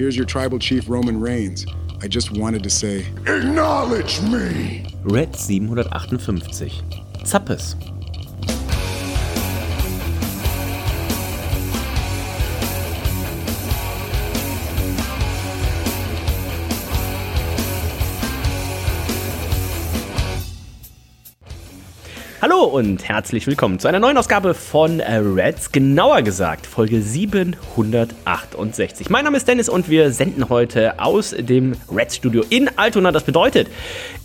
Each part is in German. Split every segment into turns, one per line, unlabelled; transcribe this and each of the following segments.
Here's your tribal chief, Roman Reigns. I just wanted to say,
Acknowledge me!
Red 758. Zappes. Hallo und herzlich willkommen zu einer neuen Ausgabe von äh, Reds, genauer gesagt Folge 768. Mein Name ist Dennis und wir senden heute aus dem Reds Studio in Altona. Das bedeutet,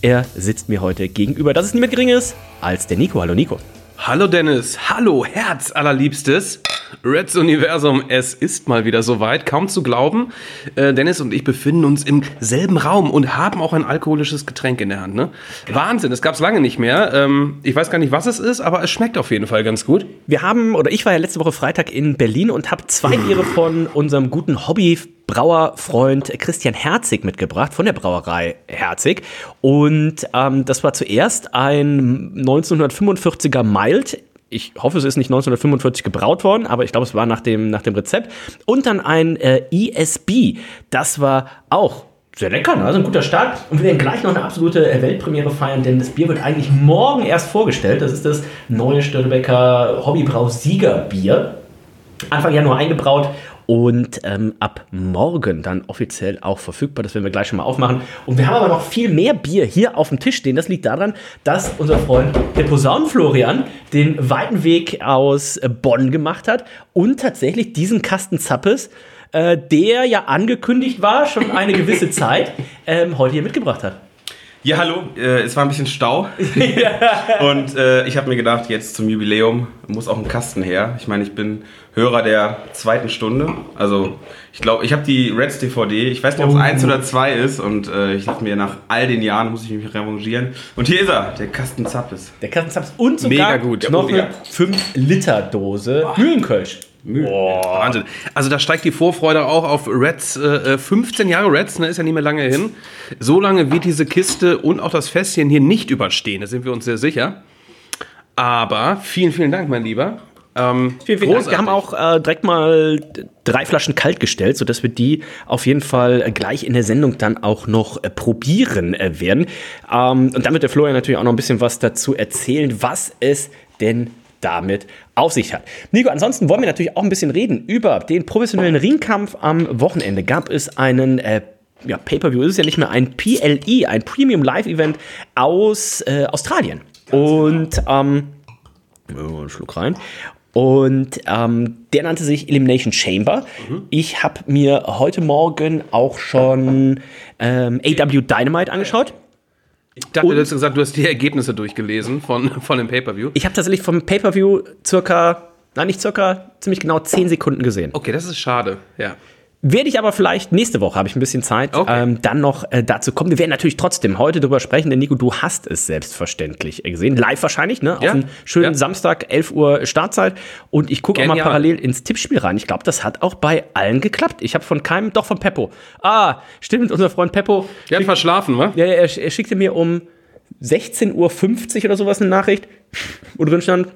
er sitzt mir heute gegenüber. Das ist niemand Geringeres als der Nico. Hallo Nico.
Hallo Dennis, hallo Herz allerliebstes. Reds Universum, es ist mal wieder soweit, kaum zu glauben. Äh, Dennis und ich befinden uns im selben Raum und haben auch ein alkoholisches Getränk in der Hand. Ne? Wahnsinn, es gab es lange nicht mehr. Ähm, ich weiß gar nicht, was es ist, aber es schmeckt auf jeden Fall ganz gut.
Wir haben, oder ich war ja letzte Woche Freitag in Berlin und habe zwei Biere von unserem guten Hobby Brauerfreund Christian Herzig mitgebracht von der Brauerei Herzig. Und ähm, das war zuerst ein 1945er Mild. Ich hoffe, es ist nicht 1945 gebraut worden, aber ich glaube, es war nach dem, nach dem Rezept. Und dann ein äh, ESB. Das war auch sehr lecker, ne? also ein guter Start. Und wir werden gleich noch eine absolute äh, Weltpremiere feiern, denn das Bier wird eigentlich morgen erst vorgestellt. Das ist das neue Störtebecker Hobbybrau Siegerbier. Anfang Januar eingebraut und ähm, ab morgen dann offiziell auch verfügbar. Das werden wir gleich schon mal aufmachen. Und wir haben aber noch viel mehr Bier hier auf dem Tisch stehen. Das liegt daran, dass unser Freund der Posaunenflorian den weiten Weg aus äh, Bonn gemacht hat und tatsächlich diesen Kasten Zappes, äh, der ja angekündigt war, schon eine gewisse Zeit, ähm, heute hier mitgebracht hat.
Ja, hallo, äh, es war ein bisschen Stau. und äh, ich habe mir gedacht, jetzt zum Jubiläum muss auch ein Kasten her. Ich meine, ich bin Hörer der zweiten Stunde. Also, ich glaube, ich habe die Reds DVD. Ich weiß nicht, ob es eins oder zwei ist. Und äh, ich dachte mir, nach all den Jahren muss ich mich revanchieren. Und hier ist er, der Kasten Zappes.
Der Kasten Zappes und sogar
Mega gut.
noch
Oh,
eine 5-Liter-Dose Mühlenkölsch.
Wahnsinn. Also da steigt die Vorfreude auch auf Reds, äh, 15 Jahre Reds, ne, ist ja nicht mehr lange hin. So lange wird diese Kiste und auch das Fässchen hier nicht überstehen, da sind wir uns sehr sicher. Aber vielen, vielen Dank, mein Lieber. Ähm,
Vielen, vielen Dank. Wir haben auch äh, direkt mal drei Flaschen kalt gestellt, sodass wir die auf jeden Fall äh, gleich in der Sendung dann auch noch äh, probieren äh, werden. Ähm, und damit der Florian natürlich auch noch ein bisschen was dazu erzählen, was es denn damit auf sich hat. Nico, ansonsten wollen wir natürlich auch ein bisschen reden über den professionellen Ringkampf am Wochenende. Gab es einen äh, ja, Pay-Per-View ist es ja nicht mehr ein PLE, ein Premium Live Event aus äh, Australien. Und ähm, einen Schluck rein. Und ähm, der nannte sich Elimination Chamber. Ich habe mir heute Morgen auch schon ähm, AW Dynamite angeschaut.
Ich dachte, du hast gesagt, du hast die Ergebnisse durchgelesen von, von dem Pay-Per-View.
Ich habe tatsächlich vom Pay-Per-View circa, nein, nicht circa, ziemlich genau 10 Sekunden gesehen.
Okay, das ist schade, ja.
Werde ich aber vielleicht nächste Woche, habe ich ein bisschen Zeit,
Okay.
ähm, dann noch äh, dazu kommen. Wir werden natürlich trotzdem heute drüber sprechen, denn Nico, du hast es selbstverständlich äh, gesehen. Live wahrscheinlich, ne?
Ja.
Auf einen schönen
Ja.
Samstag, 11 Uhr Startzeit. Und ich gucke auch mal parallel ins Tippspiel rein. Ich glaube, das hat auch bei allen geklappt. Ich habe von keinem, doch von Peppo. Ah, stimmt, unser Freund Peppo.
Der hat verschlafen, wa?
Ja, ja, er, er schickte mir um 16.50 Uhr oder sowas eine Nachricht, wo drin stand,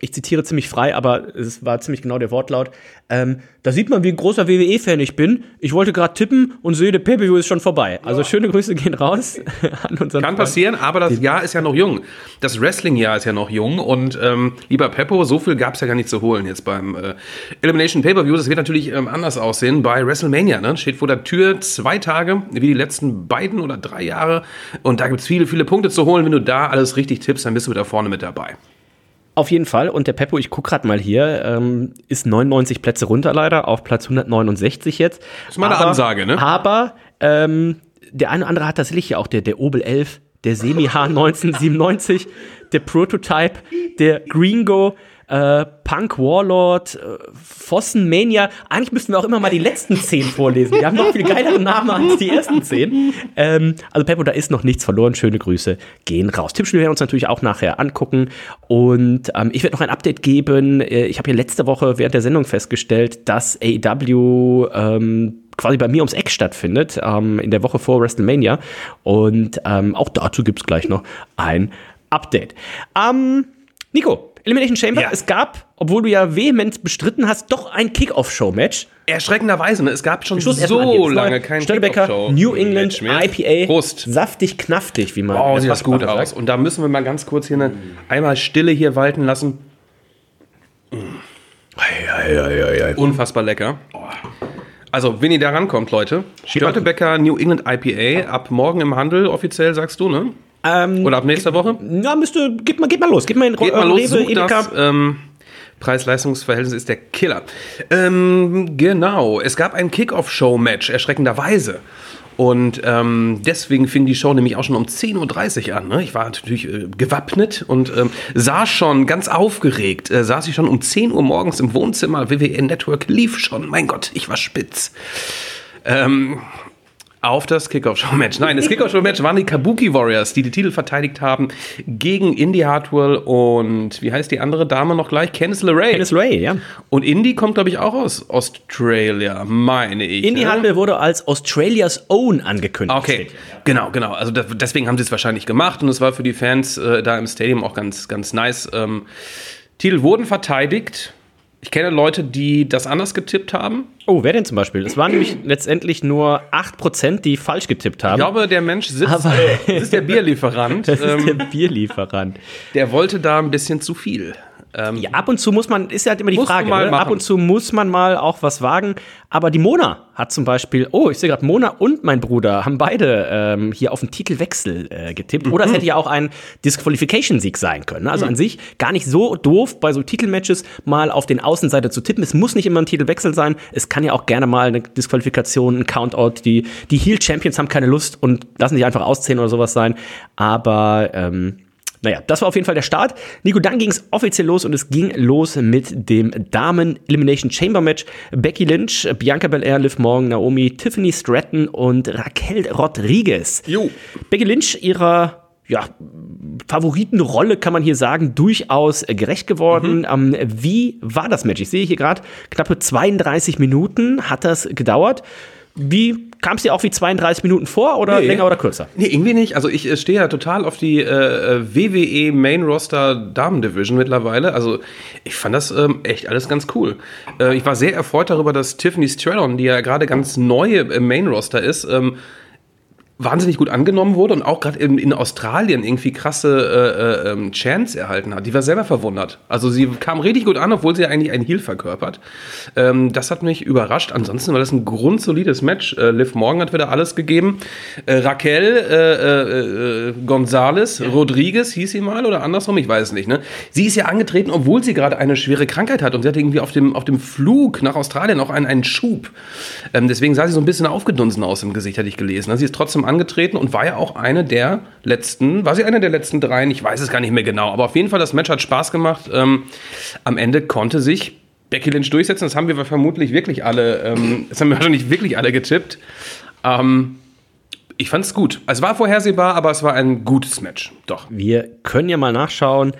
ich zitiere ziemlich frei, aber es war ziemlich genau der Wortlaut. Ähm, da sieht man, wie ein großer WWE-Fan ich bin. Ich wollte gerade tippen und sehe, der Pay-Per-View ist schon vorbei. Also schöne Grüße gehen raus an unseren
Kann
Freund.
passieren, aber das Jahr ist ja noch jung. Das Wrestling-Jahr ist ja noch jung und ähm, lieber Peppo, so viel gab es ja gar nicht zu holen jetzt beim äh, Elimination Pay-Per-View. Das wird natürlich ähm, anders aussehen bei WrestleMania. Ne? Steht vor der Tür zwei Tage, wie die letzten beiden oder drei Jahre. Und da gibt es viele, viele Punkte zu holen. Wenn du da alles richtig tippst, dann bist du da vorne mit dabei.
Auf jeden Fall. Und der Peppo, ich gucke gerade mal hier, ähm, ist 99 Plätze runter leider, auf Platz 169 jetzt. Das
ist mal eine Ansage, ne?
Aber ähm, der eine oder andere hat tatsächlich ja auch der, der Obel 11, der Semi H 1997, der Prototype, der Gringo. Äh, Punk Warlord, äh, Fossen Mania. Eigentlich müssten wir auch immer mal die letzten zehn vorlesen. Die haben noch viel geilere Namen als die ersten zehn. Ähm, also Peppo, da ist noch nichts verloren. Schöne Grüße gehen raus. Tippspiel werden wir uns natürlich auch nachher angucken. Und ähm, ich werde noch ein Update geben. Äh, ich habe hier letzte Woche während der Sendung festgestellt, dass AEW ähm, quasi bei mir ums Eck stattfindet, ähm, in der Woche vor WrestleMania. Und ähm, auch dazu gibt es gleich noch ein Update. Ähm, Nico, Elimination Chamber,
Ja.
es gab, obwohl du ja vehement bestritten hast, doch ein Kickoff-Show-Match.
Erschreckenderweise, ne? es gab schon
Schluss
so lange kein Kickoff-Show-
New England. IPA,
Prost.
saftig, knaftig, wie man
Oh, sieht das gut aus. Und da müssen wir mal ganz kurz hier eine, einmal Stille hier walten lassen. Unfassbar lecker. Also, wenn ihr da rankommt, Leute, Störtebecker New England IPA ab morgen im Handel, offiziell sagst du, ne?
Ähm,
Oder ab nächster Woche?
ja, müsste, geht mal, geht mal los, geht mal in
Geht
äh,
mal los,
Rewe,
das. Ähm, Preis-Leistungs-Verhältnis ist der Killer. Ähm, genau, es gab ein Kick-Off-Show-Match, erschreckenderweise. Und ähm, deswegen fing die Show nämlich auch schon um 10.30 Uhr an. Ne? Ich war natürlich äh, gewappnet und ähm, saß schon ganz aufgeregt. Äh, saß ich schon um 10 Uhr morgens im Wohnzimmer. WWE Network lief schon. Mein Gott, ich war spitz. Ähm, auf das Kickoff-Show-Match. Nein, das Kickoff-Show-Match waren die Kabuki Warriors, die die Titel verteidigt haben gegen Indy Hartwell und wie heißt die andere Dame noch gleich? Candice LeRae.
Dennis Ray, ja.
Und Indy kommt, glaube ich, auch aus Australia, meine ich.
Indy
ne?
Hartwell wurde als Australias Own angekündigt.
Okay, genau, genau. Also das, deswegen haben sie es wahrscheinlich gemacht und es war für die Fans äh, da im Stadium auch ganz, ganz nice. Ähm, Titel wurden verteidigt. Ich kenne Leute, die das anders getippt haben.
Oh, wer denn zum Beispiel? Es waren nämlich letztendlich nur 8%, die falsch getippt haben.
Ich glaube, der Mensch sitzt,
Aber-
äh, das ist der Bierlieferant.
das ist
ähm,
der Bierlieferant.
der wollte da ein bisschen zu viel. Ähm,
Ja, ab und zu muss man, ist ja halt immer die Frage,
mal
ne? ab und zu muss man mal auch was wagen. Aber die Mona hat zum Beispiel, oh, ich sehe gerade, Mona und mein Bruder haben beide ähm, hier auf den Titelwechsel äh, getippt. Oder es hätte ja auch ein Disqualification-Sieg sein können. ne? Also an sich gar nicht so doof, bei so Titelmatches mal auf den Außenseiter zu tippen. Es muss nicht immer ein Titelwechsel sein. Es kann ja auch gerne mal eine Disqualifikation, ein Countout. Die, die Heel-Champions haben keine Lust und lassen sich einfach auszählen oder sowas sein. Aber ähm, naja, das war auf jeden Fall der Start. Nico, dann ging es offiziell los und es ging los mit dem Damen Elimination Chamber Match. Becky Lynch, Bianca Belair, Liv Morgan, Naomi, Tiffany Stratton und Raquel Rodriguez.
Jo.
Becky Lynch ihrer ja, Favoritenrolle, kann man hier sagen, durchaus gerecht geworden. Ähm, wie war das Match? Ich sehe hier gerade knappe 32 Minuten hat das gedauert. Wie kam es dir auch wie 32 Minuten vor oder
Nee.
länger oder kürzer?
Nee, irgendwie nicht. Also ich äh, stehe ja total auf die äh, WWE Main Roster Damen Division mittlerweile. Also ich fand das ähm, echt alles ganz cool. Äh, ich war sehr erfreut darüber, dass Tiffany Stratton, die ja gerade ganz neu im Main Roster ist, ähm, wahnsinnig gut angenommen wurde und auch gerade in, in Australien irgendwie krasse äh, äh, ähm, Chance erhalten hat. Die war selber verwundert. Also sie kam richtig gut an, obwohl sie eigentlich ein Heel verkörpert. Ähm, das hat mich überrascht. Ansonsten war das ein grundsolides Match. Äh, Liv Morgan hat wieder alles gegeben. Äh, Raquel äh, äh, äh, González, Rodriguez hieß sie mal oder andersrum, ich weiß es nicht. Ne? Sie ist ja angetreten, obwohl sie gerade eine schwere Krankheit hat und sie hatte irgendwie auf dem, auf dem Flug nach Australien auch einen, einen Schub. Ähm, deswegen sah sie so ein bisschen aufgedunsen aus im Gesicht, hatte ich gelesen. Sie ist trotzdem angetreten und war ja auch eine der letzten, war sie eine der letzten dreien? Ich weiß es gar nicht mehr genau, aber auf jeden Fall, das Match hat Spaß gemacht. Ähm, am Ende konnte sich Becky Lynch durchsetzen. Das haben wir vermutlich wirklich alle, ähm, das haben wir wahrscheinlich wirklich alle getippt. Ähm, ich fand es gut. Es war vorhersehbar, aber es war ein gutes Match. Doch.
Wir können ja mal nachschauen.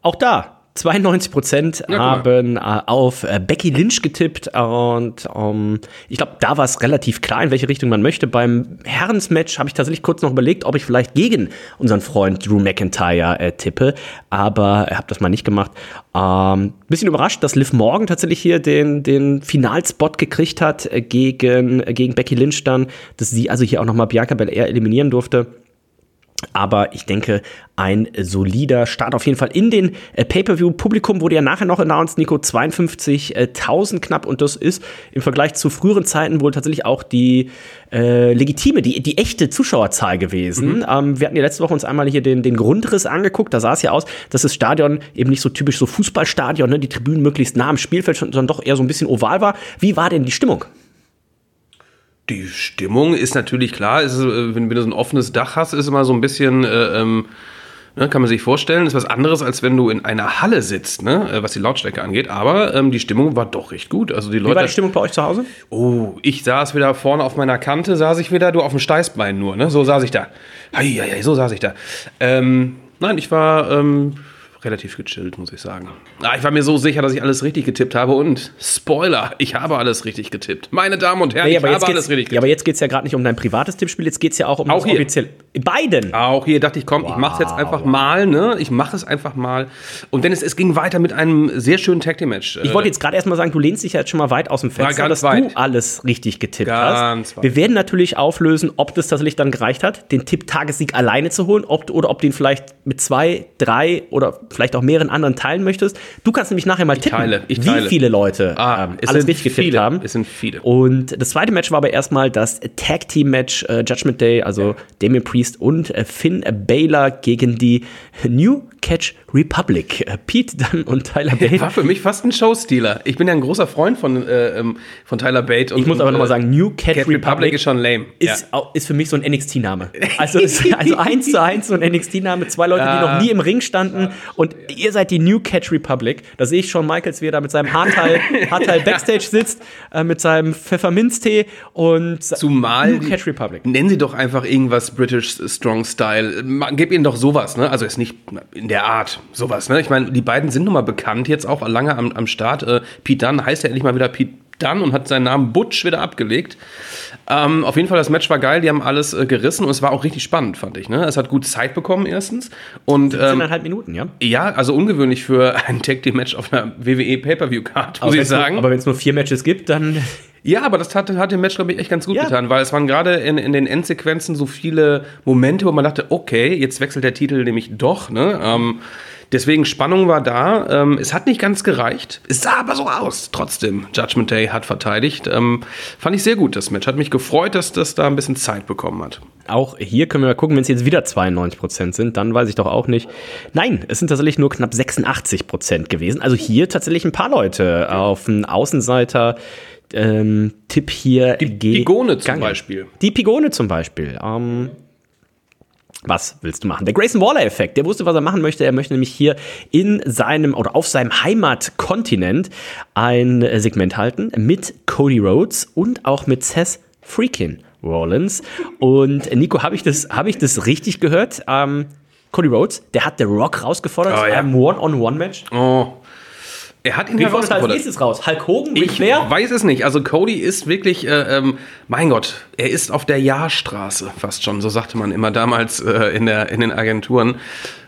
Auch da. 92 Prozent
mal.
haben äh, auf äh, Becky Lynch getippt und ähm, ich glaube, da war es relativ klar, in welche Richtung man möchte. Beim Herrensmatch habe ich tatsächlich kurz noch überlegt, ob ich vielleicht gegen unseren Freund Drew McIntyre äh, tippe, aber habe das mal nicht gemacht. Ähm, bisschen überrascht, dass Liv Morgan tatsächlich hier den, den Finalspot gekriegt hat äh, gegen, äh, gegen Becky Lynch dann, dass sie also hier auch nochmal Bianca Belair eliminieren durfte. Aber ich denke, ein solider Start auf jeden Fall in den äh, Pay-Per-View-Publikum wurde ja nachher noch announced, Nico, 52.000 knapp. Und das ist im Vergleich zu früheren Zeiten wohl tatsächlich auch die äh, legitime, die, die echte Zuschauerzahl gewesen. Ähm, wir hatten ja letzte Woche uns einmal hier den, den Grundriss angeguckt. Da sah es ja aus, dass das Stadion eben nicht so typisch so Fußballstadion, ne, die Tribünen möglichst nah am Spielfeld, sondern doch eher so ein bisschen oval war. Wie war denn die Stimmung?
Die Stimmung ist natürlich klar, ist, äh, wenn, du so ein offenes Dach hast, ist immer so ein bisschen, äh, ähm, Ne, kann man sich vorstellen, ist was anderes, als wenn du in einer Halle sitzt, ne, äh, was die Lautstärke angeht. Aber ähm, die Stimmung war doch recht gut. Also die
Wie war
Leute.
die Stimmung bei euch zu Hause?
Oh, ich saß wieder vorne auf meiner Kante, saß ich wieder, du auf dem Steißbein nur, ne? So saß ich da. Hei, hei, hei, so saß ich da. Ähm, nein, ich war ähm, relativ gechillt, muss ich sagen. Ah, ich war mir so sicher, dass ich alles richtig getippt habe und Spoiler, ich habe alles richtig getippt. Meine Damen und Herren,
Nee,
ich
aber,
habe
jetzt
alles richtig
ja, aber
getippt.
jetzt geht es ja gerade nicht um dein privates Tippspiel, jetzt geht es ja auch um
Auch
das
hier.
offizielle. Beiden.
Auch hier dachte ich, komm, ich mache es jetzt einfach mal, ne? Ich mache es einfach mal. Und Dennis, es ging weiter mit einem sehr schönen Tag Team Match.
Ich wollte jetzt gerade erstmal sagen, du lehnst dich ja jetzt schon mal weit aus dem Fenster,
ganz
dass
weit.
du alles richtig getippt
Ganz
hast.
weit.
Wir werden natürlich auflösen, ob das tatsächlich dann gereicht hat, den Tipp-Tagessieg alleine zu holen, ob, oder ob ihn vielleicht mit zwei, drei oder vielleicht auch mehreren anderen teilen möchtest. Du kannst nämlich nachher mal tippen,
teile, ich
wie
teile.
viele Leute
Ah,
ähm,
es
alles richtig getippt
viele,
haben.
es sind viele.
Und das zweite Match war aber erstmal das Tag Team Match äh, Judgment Day, also Damien Priest und äh, Finn Baylor gegen die New Catch Republic. Äh, Pete Dunne und Tyler Bate.
war für mich fast ein Showstealer. Ich bin ja ein großer Freund von, äh, ähm, von Tyler Bate. Und,
Ich muss aber nochmal
äh,
sagen, New Cat,
Cat
Republic,
Republic ist schon lame.
Ist, au- ist für mich so ein NXT-Name. Also, ist, also eins zu eins so ein NXT-Name. Zwei Leute, die noch nie im Ring standen. Und ihr seid die New Catch Republic. Da sehe ich schon Michaels, wie er da mit seinem Haarteil, Haarteil Backstage sitzt, äh, mit seinem Pfefferminztee und
Zumal
New Catch Republic.
Nennen Sie doch einfach irgendwas British Strong Style. Gib ihnen doch sowas, ne? Also ist nicht in der Art sowas, ne? Ich meine, die beiden sind nun mal bekannt jetzt auch lange am, am Start. Äh, Pete Dunne heißt ja endlich mal wieder Pete Dunne und hat seinen Namen Butch wieder abgelegt. Ähm, auf jeden Fall, das Match war geil, die haben alles äh, gerissen und es war auch richtig spannend, fand ich. Ne? Es hat gut Zeit bekommen erstens. Und ähm,
Minuten, ja?
ja, also ungewöhnlich für ein Tag Team Match auf einer WWE Pay-Per-View-Card, muss ich
wenn's nur-
sagen.
aber wenn es nur vier Matches gibt, dann
Ja, aber das hat, hat dem Match, glaube ich, echt ganz gut
Ja.
getan, weil es waren gerade in, in den Endsequenzen so viele Momente, wo man dachte, okay, jetzt wechselt der Titel nämlich doch. Ne? Ähm, deswegen Spannung war da. Ähm, es hat nicht ganz gereicht. Es sah aber so aus. Trotzdem, Judgment Day hat verteidigt. Ähm, fand ich sehr gut, das Match. Hat mich gefreut, dass das da ein bisschen Zeit bekommen hat.
Auch hier können wir mal gucken, wenn es jetzt wieder 92% sind, dann weiß ich doch auch nicht. Nein, es sind tatsächlich nur knapp 86% gewesen. Also hier tatsächlich ein paar Leute auf den Außenseiter. Ähm, Tipp hier.
Die Pigone zum Beispiel.
Die Pigone zum Beispiel. Ähm, was willst du machen? Der Grayson Waller-Effekt, der wusste, was er machen möchte. Er möchte nämlich hier in seinem oder auf seinem Heimatkontinent ein Segment halten mit Cody Rhodes und auch mit Seth Freakin Rollins. Und Nico, habe ich, das- habe ich das richtig gehört? Ähm, Cody Rhodes, der hat The Rock rausgefordert
Oh, ja.
einem One-on-One-Match.
Oh. Er hat ihn
Wie kommt als nächstes raus? Hulk Hogan, Ric
Ich
Flair?
weiß es nicht. Also Cody ist wirklich, äh, ähm, mein Gott, er ist auf der Jahrstraße fast schon. So sagte man immer damals äh, in, der, in den Agenturen.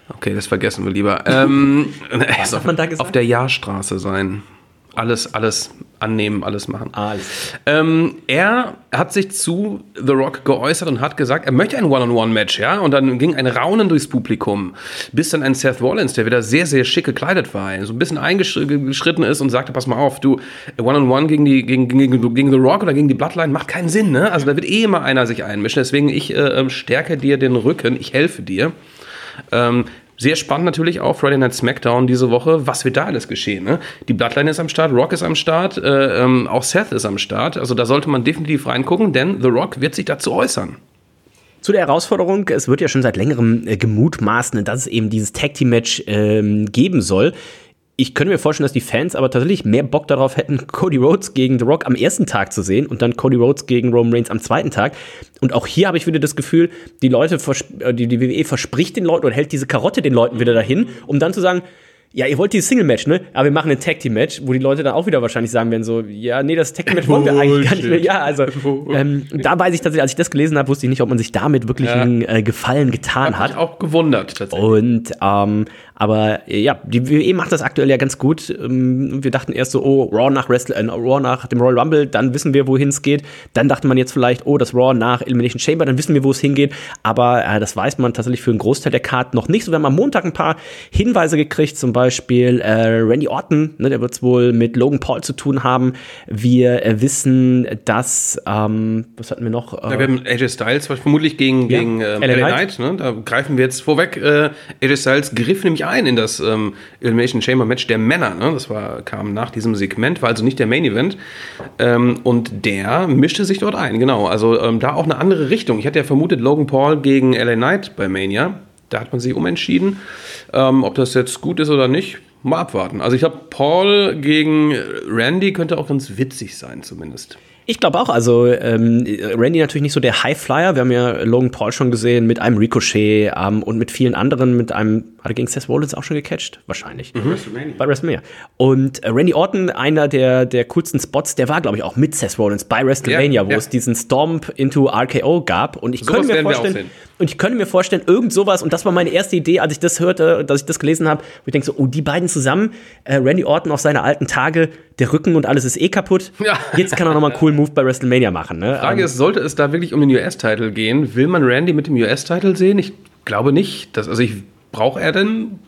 Okay, das vergessen wir lieber. Ähm, er ist
hat man da gesagt?
auf der Jahrstraße sein. Alles, alles annehmen, alles machen.
Alles.
Ähm, er hat sich zu The Rock geäußert und hat gesagt, er möchte ein One-on-One-Match, ja. Und dann ging ein Raunen durchs Publikum, bis dann ein Seth Rollins, der wieder sehr, sehr schick gekleidet war, so ein bisschen eingeschritten ist und sagte, pass mal auf, du, One-on-One gegen, die, gegen, gegen, gegen The Rock oder gegen die Bloodline macht keinen Sinn, ne? Also da wird eh immer einer sich einmischen. Deswegen, ich äh, ähm, stärke dir den Rücken, ich helfe dir. Ähm, sehr spannend natürlich auch Friday Night SmackDown diese Woche. Was wird da alles geschehen? Ne? Die Bloodline ist am Start, Rock ist am Start, äh, ähm, auch Seth ist am Start. Also da sollte man definitiv reingucken, denn The Rock wird sich dazu äußern.
Zu der Herausforderung, es wird ja schon seit längerem äh, gemutmaßt, dass es eben dieses Tag Team Match ähm, geben soll. Ich könnte mir vorstellen, dass die Fans aber tatsächlich mehr Bock darauf hätten, Cody Rhodes gegen The Rock am ersten Tag zu sehen und dann Cody Rhodes gegen Roman Reigns am zweiten Tag. Und auch hier habe ich wieder das Gefühl, die Leute, äh, die, die WWE verspricht den Leuten oder hält diese Karotte den Leuten wieder dahin, um dann zu sagen, ja, ihr wollt dieses Single-Match, ne? Aber wir machen ein Tag-Team-Match, wo die Leute dann auch wieder wahrscheinlich sagen werden, so, ja, nee, das Tag-Team-Match wollen wir eigentlich gar nicht mehr. Ja, also, ähm, da weiß ich tatsächlich, als ich das gelesen habe, wusste ich nicht, ob man sich damit wirklich einen äh, Gefallen getan
Hat
hat.
mich auch gewundert tatsächlich.
Und ähm, aber ja, die WWE macht das aktuell ja ganz gut. Ähm, wir dachten erst so, oh, Raw nach Wrestle, äh, Raw nach dem Royal Rumble, dann wissen wir, wohin es geht. Dann dachte man jetzt vielleicht, oh, das Raw nach Elimination Chamber, dann wissen wir, wo es hingeht. Aber äh, das weiß man tatsächlich für einen Großteil der Karten noch nicht. So, wir haben am Montag ein paar Hinweise gekriegt, zum Beispiel äh, Randy Orton, ne, der wird es wohl mit Logan Paul zu tun haben. Wir äh, wissen, dass, ähm, was hatten wir noch? Äh,
Ja, wir haben AJ Styles vermutlich gegen,
Ja,
gegen ähm,
LA. Knight.
Ne? Da greifen wir jetzt vorweg. Äh, AJ Styles griff nämlich ein in das ähm, Elimination Chamber Match der Männer. Ne? Das war, kam nach diesem Segment, war also nicht der Main Event. Ähm, und der mischte sich dort ein, genau. Also ähm, da auch eine andere Richtung. Ich hatte ja vermutet, Logan Paul gegen LA Knight bei Mania. Da hat man sich umentschieden. Ähm, ob das jetzt gut ist oder nicht, mal abwarten. Also ich glaube, Paul gegen Randy könnte auch ganz witzig sein, zumindest.
Ich glaube auch, also ähm, Randy natürlich nicht so der Highflyer. Wir haben ja Logan Paul schon gesehen mit einem Ricochet ähm, und mit vielen anderen, mit einem, hat er gegen Seth Rollins auch schon gecatcht? Wahrscheinlich. Mhm. Bei WrestleMania. Und äh, Randy Orton, einer der, der coolsten Spots, der war, glaube ich, auch mit Seth Rollins bei WrestleMania, ja, wo ja. es diesen Stomp into RKO gab. Und ich so könnte mir vorstellen, und ich könnte mir vorstellen, irgend sowas, und das war meine erste Idee, als ich das hörte, dass ich das gelesen habe, wo ich denke so, oh, die beiden zusammen, äh, Randy Orton auf seine alten Tage, der Rücken und alles ist eh kaputt. Ja. Jetzt kann er nochmal einen coolen Move bei WrestleMania machen. Ne?
Die Frage
um,
ist, sollte es da wirklich um den US-Title gehen? Will man Randy mit dem US-Title sehen? Ich glaube nicht. Das, also ich brauche er denn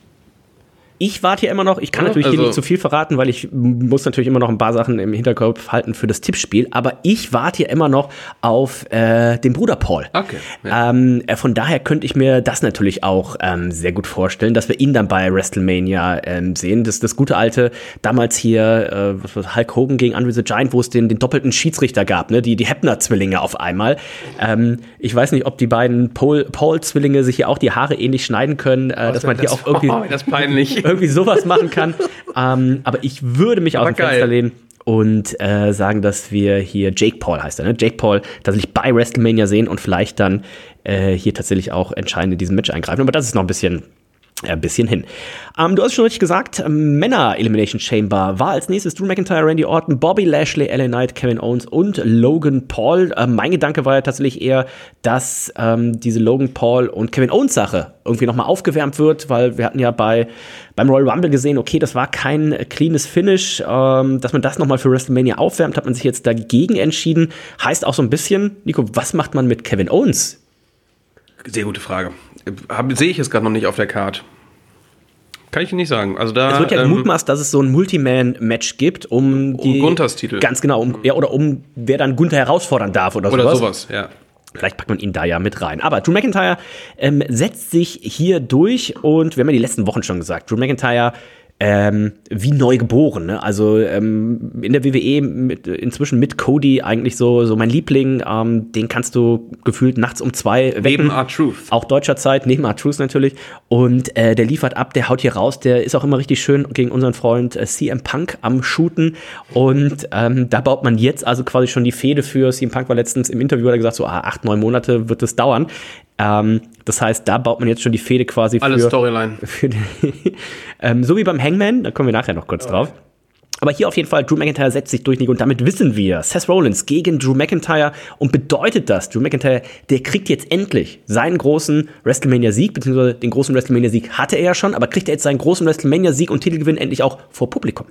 ich warte hier immer noch, ich kann ja, natürlich also, hier nicht zu viel verraten, weil ich muss natürlich immer noch ein paar Sachen im Hinterkopf halten für das Tippspiel, aber ich warte hier immer noch auf äh, den Bruder Paul. Okay. Ja. Ähm, äh, von daher könnte ich mir das natürlich auch ähm, sehr gut vorstellen, dass wir ihn dann bei WrestleMania ähm, sehen. Das, das gute alte, damals hier, äh, was war Hulk Hogan gegen Andre the Giant, wo es den, den doppelten Schiedsrichter gab, ne? die, die Heppner-Zwillinge auf einmal. Ähm, ich weiß nicht, ob die beiden Paul-Zwillinge sich hier auch die Haare ähnlich schneiden können, äh, dass man das, hier auch irgendwie. Oh,
das peinlich
irgendwie sowas machen kann. ähm, aber ich würde mich aus dem Fenster lehnen und äh, sagen, dass wir hier Jake Paul heißt er, ne? Jake Paul tatsächlich bei WrestleMania sehen und vielleicht dann äh, hier tatsächlich auch entscheidend in diesem Match eingreifen. Aber das ist noch ein bisschen ein bisschen hin. Ähm, du hast schon richtig gesagt, ähm, Männer Elimination Chamber war als nächstes Drew McIntyre, Randy Orton, Bobby Lashley, LA Knight, Kevin Owens und Logan Paul. Ähm, mein Gedanke war ja tatsächlich eher, dass ähm, diese Logan Paul und Kevin Owens Sache irgendwie nochmal aufgewärmt wird, weil wir hatten ja bei beim Royal Rumble gesehen, okay, das war kein cleanes Finish, ähm, dass man das nochmal für WrestleMania aufwärmt, hat man sich jetzt dagegen entschieden. Heißt auch so ein bisschen, Nico, was macht man mit Kevin Owens?
Sehr gute Frage. Sehe ich es gerade noch nicht auf der Karte. Kann ich nicht sagen. Also da,
es wird ja ähm, gemutmaßt, dass es so ein Multiman-Match gibt, um die.
Um Gunthers Titel.
Ganz genau, um, ja, oder um wer dann Gunther herausfordern darf oder,
oder sowas. Oder sowas, ja.
Vielleicht packt man ihn da ja mit rein. Aber Drew McIntyre ähm, setzt sich hier durch und wir haben ja die letzten Wochen schon gesagt, Drew McIntyre ähm, wie neu geboren. Ne? Also ähm, in der WWE mit, inzwischen mit Cody eigentlich so, so mein Liebling. Ähm, den kannst du gefühlt nachts um zwei
wecken. Neben R-Truth.
Auch deutscher Zeit, neben R-Truth natürlich. Und äh, der liefert ab, der haut hier raus. Der ist auch immer richtig schön gegen unseren Freund äh, CM Punk am Shooten. Und ähm, da baut man jetzt also quasi schon die Fehde für. CM Punk war letztens im Interview, hat er gesagt, so ah, acht, neun Monate wird es dauern. Ähm, das heißt, da baut man jetzt schon die Fehde quasi
Alle für. Storyline.
Für die, ähm, so wie beim Hangman, da kommen wir nachher noch kurz oh. drauf. Aber hier auf jeden Fall, Drew McIntyre setzt sich durch, Nico, und damit wissen wir, Seth Rollins gegen Drew McIntyre und bedeutet das, Drew McIntyre, der kriegt jetzt endlich seinen großen WrestleMania-Sieg, beziehungsweise den großen WrestleMania-Sieg hatte er ja schon, aber kriegt er jetzt seinen großen WrestleMania-Sieg und Titelgewinn endlich auch vor Publikum?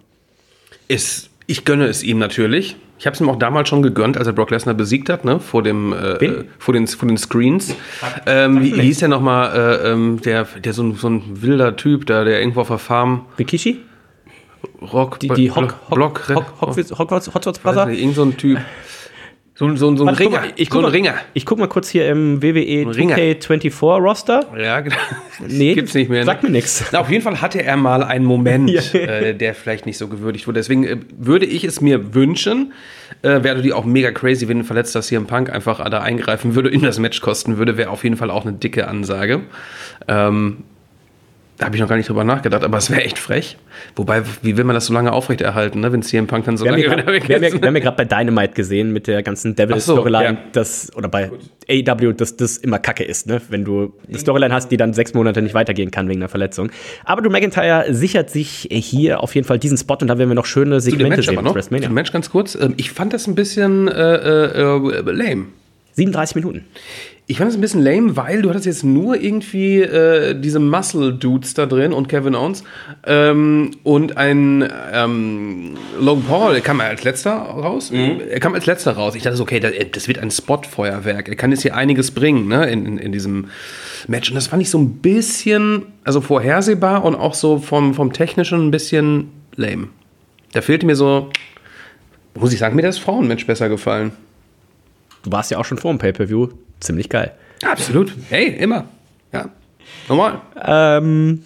Ist, ich gönne es ihm natürlich. Ich habe es ihm auch damals schon gegönnt, als er Brock Lesnar besiegt hat, ne? Vor dem, äh, vor den, vor den Screens. Ähm, wie, hieß der nochmal, äh, ähm, der, der so, so ein wilder Typ, da, der irgendwo auf der Farm.
Rikishi?
Rock,
die, die Hock, Hock, Block, Hock, Hock, Hock, Hock, Hock, Brother?
Irgend so ein Typ. So, so, so ein Warte, Ringer.
Mal, ich guck so ein Ringer. Ich guck mal kurz hier im WWE 2K24 Roster.
Ja, genau.
Nee, gibt's nicht mehr. Ne? Sagt mir nichts.
Auf jeden Fall hatte er mal einen Moment, ja. äh, der vielleicht nicht so gewürdigt wurde. Deswegen äh, würde ich es mir wünschen, äh, wäre die auch mega crazy, wenn ein verletzter CM Punk einfach da eingreifen würde, ihm das Match kosten würde, wäre auf jeden Fall auch eine dicke Ansage. Ähm, da habe ich noch gar nicht drüber nachgedacht, aber es wäre echt frech. Wobei, wie will man das so lange aufrechterhalten, ne, wenn CM Punk dann so wir lange
wieder weg ist? Wir, haben ja gerade bei Dynamite gesehen mit der ganzen Devil-Storyline, so, ja. oder bei AEW, dass das immer kacke ist, ne? wenn du eine Storyline hast, die dann sechs Monate nicht weitergehen kann wegen einer Verletzung. Aber du McIntyre sichert sich hier auf jeden Fall diesen Spot und da werden wir noch schöne Segmente sehen.
Noch, zu dem Match ganz kurz. Ähm, ich fand das ein bisschen äh, äh, äh lame.
37 Minuten.
Ich fand es ein bisschen lame, weil du hattest jetzt nur irgendwie äh, diese Muscle-Dudes da drin und Kevin Owens ähm, und ein ähm, Logan Paul, der kam als letzter raus. Mhm. Er kam als letzter raus. Ich dachte so, okay, das wird ein Spot-Feuerwerk. Er kann jetzt hier einiges bringen ne, in, in, in, diesem Match. Und das fand ich so ein bisschen, also vorhersehbar und auch so vom, vom Technischen ein bisschen lame. Da fehlte mir so, muss ich sagen, mir das Frauenmatch besser gefallen.
Du warst ja auch schon vor dem Pay-Per-View ziemlich geil.
Absolut. Hey, immer. Ja. Normal.
Ähm,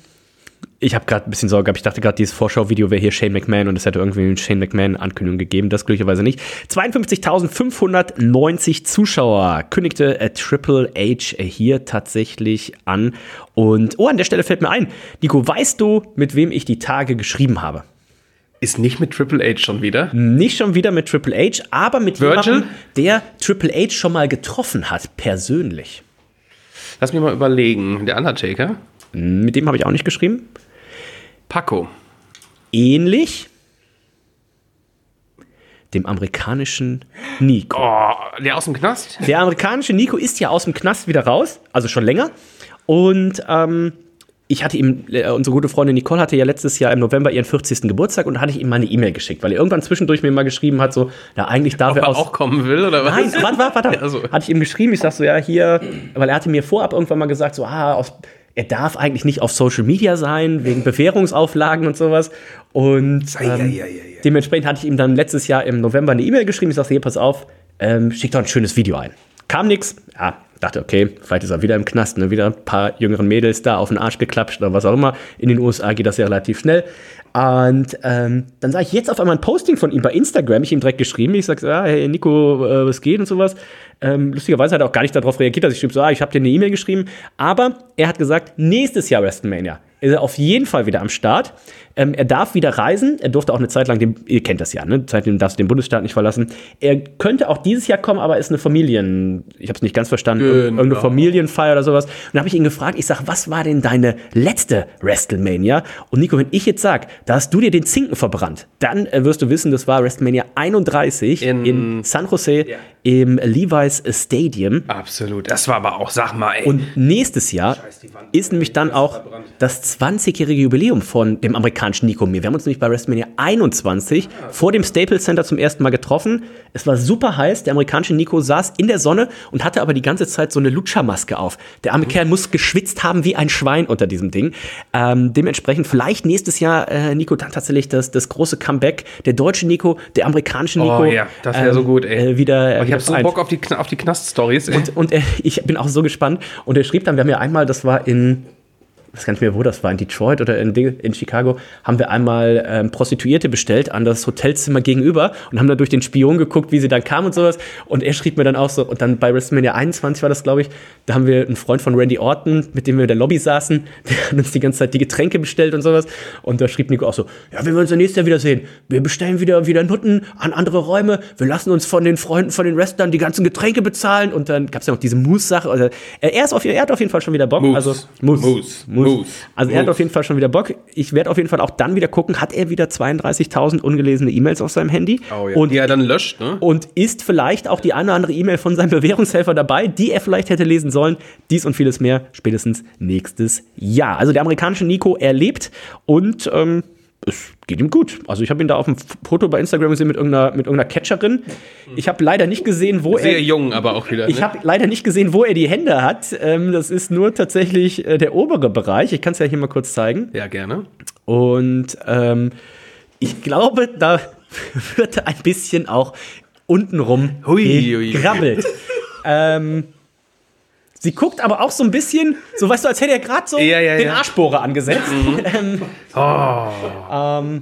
ich habe gerade ein bisschen Sorge gehabt. Ich dachte gerade, dieses Vorschauvideo wäre hier Shane McMahon und es hätte irgendwie eine Shane McMahon-Ankündigung gegeben. Das glücklicherweise nicht. 52.590 Zuschauer kündigte äh, Triple H hier tatsächlich an. Und, oh, an der Stelle fällt mir ein, Nico, weißt du, mit wem ich die Tage geschrieben habe?
Ist nicht mit Triple H schon wieder?
Nicht schon wieder mit Triple H, aber mit
Virgil?
jemandem, der Triple H schon mal getroffen hat, persönlich.
Lass mich mal überlegen. Der Undertaker?
Mit dem habe ich auch nicht geschrieben.
Paco.
Ähnlich dem amerikanischen Nico.
Oh, der aus dem Knast?
Der amerikanische Nico ist ja aus dem Knast wieder raus, also schon länger. Und ähm, ich hatte ihm, äh, unsere gute Freundin Nicole hatte ja letztes Jahr im November ihren 40. Geburtstag und da hatte ich ihm mal eine E-Mail geschickt, weil er irgendwann zwischendurch mir mal geschrieben hat, so, ja, eigentlich darf
Ob
er aus.
auch kommen will, oder was?
Nein, warte, warte, warte.
Also.
Hatte ich ihm geschrieben, ich sag so, ja, hier, weil er hatte mir vorab irgendwann mal gesagt, so, ah, aus, er darf eigentlich nicht auf Social Media sein, wegen Bewährungsauflagen und sowas. Und ähm, dementsprechend hatte ich ihm dann letztes Jahr im November eine E-Mail geschrieben, ich sag, hier, pass auf, ähm, schick doch ein schönes Video ein. Kam nix, ja, dachte, okay, vielleicht ist er wieder im Knast, ne? wieder ein paar jüngeren Mädels da auf den Arsch geklatscht oder was auch immer. In den USA geht das ja relativ schnell. Und ähm, dann sah ich jetzt auf einmal ein Posting von ihm bei Instagram. Ich ihm direkt geschrieben. Ich sag ja, hey Nico, äh, was geht und sowas. Ähm, lustigerweise hat er auch gar nicht darauf reagiert, dass ich schrieb so, ah, ich habe dir eine E-Mail geschrieben. Aber er hat gesagt, nächstes Jahr WrestleMania ist er auf jeden Fall wieder am Start. Ähm, er darf wieder reisen. Er durfte auch eine Zeit lang, den, ihr kennt das ja, ne? Seitdem darfst du den Bundesstaat nicht verlassen. Er könnte auch dieses Jahr kommen, aber ist eine Familien, ich habe es nicht ganz verstanden,
Genau.
irgendeine Familienfeier oder sowas. Und dann habe ich ihn gefragt, ich sag, was war denn deine letzte WrestleMania? Und Nico, wenn ich jetzt sag, da hast du dir den Zinken verbrannt, dann äh, wirst du wissen, das war WrestleMania 31 in,
In-
San Jose im Levi's Stadium.
Absolut. Das war aber auch, sag mal, ey.
Und nächstes Jahr ist nämlich dann auch das 20-jährige Jubiläum von dem amerikanischen Nico Mir. Wir haben uns nämlich bei WrestleMania 21 vor dem Staples Center zum ersten Mal getroffen. Es war super heiß. Der amerikanische Nico saß in der Sonne und hatte aber die ganze Zeit so eine Lutschermaske auf. Der arme Kerl muss geschwitzt haben wie ein Schwein unter diesem Ding. Ähm, dementsprechend vielleicht nächstes Jahr, äh, Nico, dann tatsächlich das, das große Comeback. Der deutsche Nico, der amerikanische Nico.
oh ja, das wäre so gut, ey.
Äh, wieder,
ich habe so. Bock auf die, auf die Knast-Stories.
Und, und er, ich bin auch so gespannt. Und er schrieb dann, wir haben ja einmal, das war in, ich weiß gar nicht mehr, wo das war, in Detroit oder in, in Chicago, haben wir einmal ähm, Prostituierte bestellt an das Hotelzimmer gegenüber und haben da durch den Spion geguckt, wie sie dann kam und sowas. Und er schrieb mir dann auch so, und dann bei WrestleMania 21 war das, glaube ich, da haben wir einen Freund von Randy Orton, mit dem wir in der Lobby saßen, der hat uns die ganze Zeit die Getränke bestellt und sowas. Und da schrieb Nico auch so, ja, wenn wir uns nächstes Jahr wiedersehen, wir bestellen wieder, wieder Nutten an andere Räume, wir lassen uns von den Freunden, von den Wrestlern die ganzen Getränke bezahlen und dann gab es ja noch diese Moose-Sache. Also, er, er, ist auf, er hat auf jeden Fall schon wieder Bock.
Moose.
Also, Moose.
Moose.
Moose.
Moose.
Also er hat
Moose.
auf jeden Fall schon wieder Bock. Ich werde auf jeden Fall auch dann wieder gucken, hat er wieder 32.000 ungelesene E-Mails auf seinem Handy?
Oh ja.
Und
die er dann löscht, ne?
und ist vielleicht auch die eine oder andere E-Mail von seinem Bewährungshelfer dabei, die er vielleicht hätte lesen sollen. Dies und vieles mehr spätestens nächstes Jahr. Also der amerikanische Nico erlebt und ähm, es geht ihm gut. Also ich habe ihn da auf dem Foto bei Instagram gesehen mit irgendeiner, mit irgendeiner Catcherin. Ich habe leider nicht gesehen, wo
Sehr
er...
jung, aber auch wieder.
Ich
ne?
habe leider nicht gesehen, wo er die Hände hat. Ähm, das ist nur tatsächlich äh, der obere Bereich. Ich kann es ja hier mal kurz zeigen.
Ja, gerne.
Und ähm, ich glaube, da wird ein bisschen auch untenrum
Hui, hui.
gekrabbelt. ähm, sie guckt aber auch so ein bisschen, so weißt du, als hätte er gerade so
Ja, ja,
den
ja.
Arschbohrer angesetzt. ähm, ähm,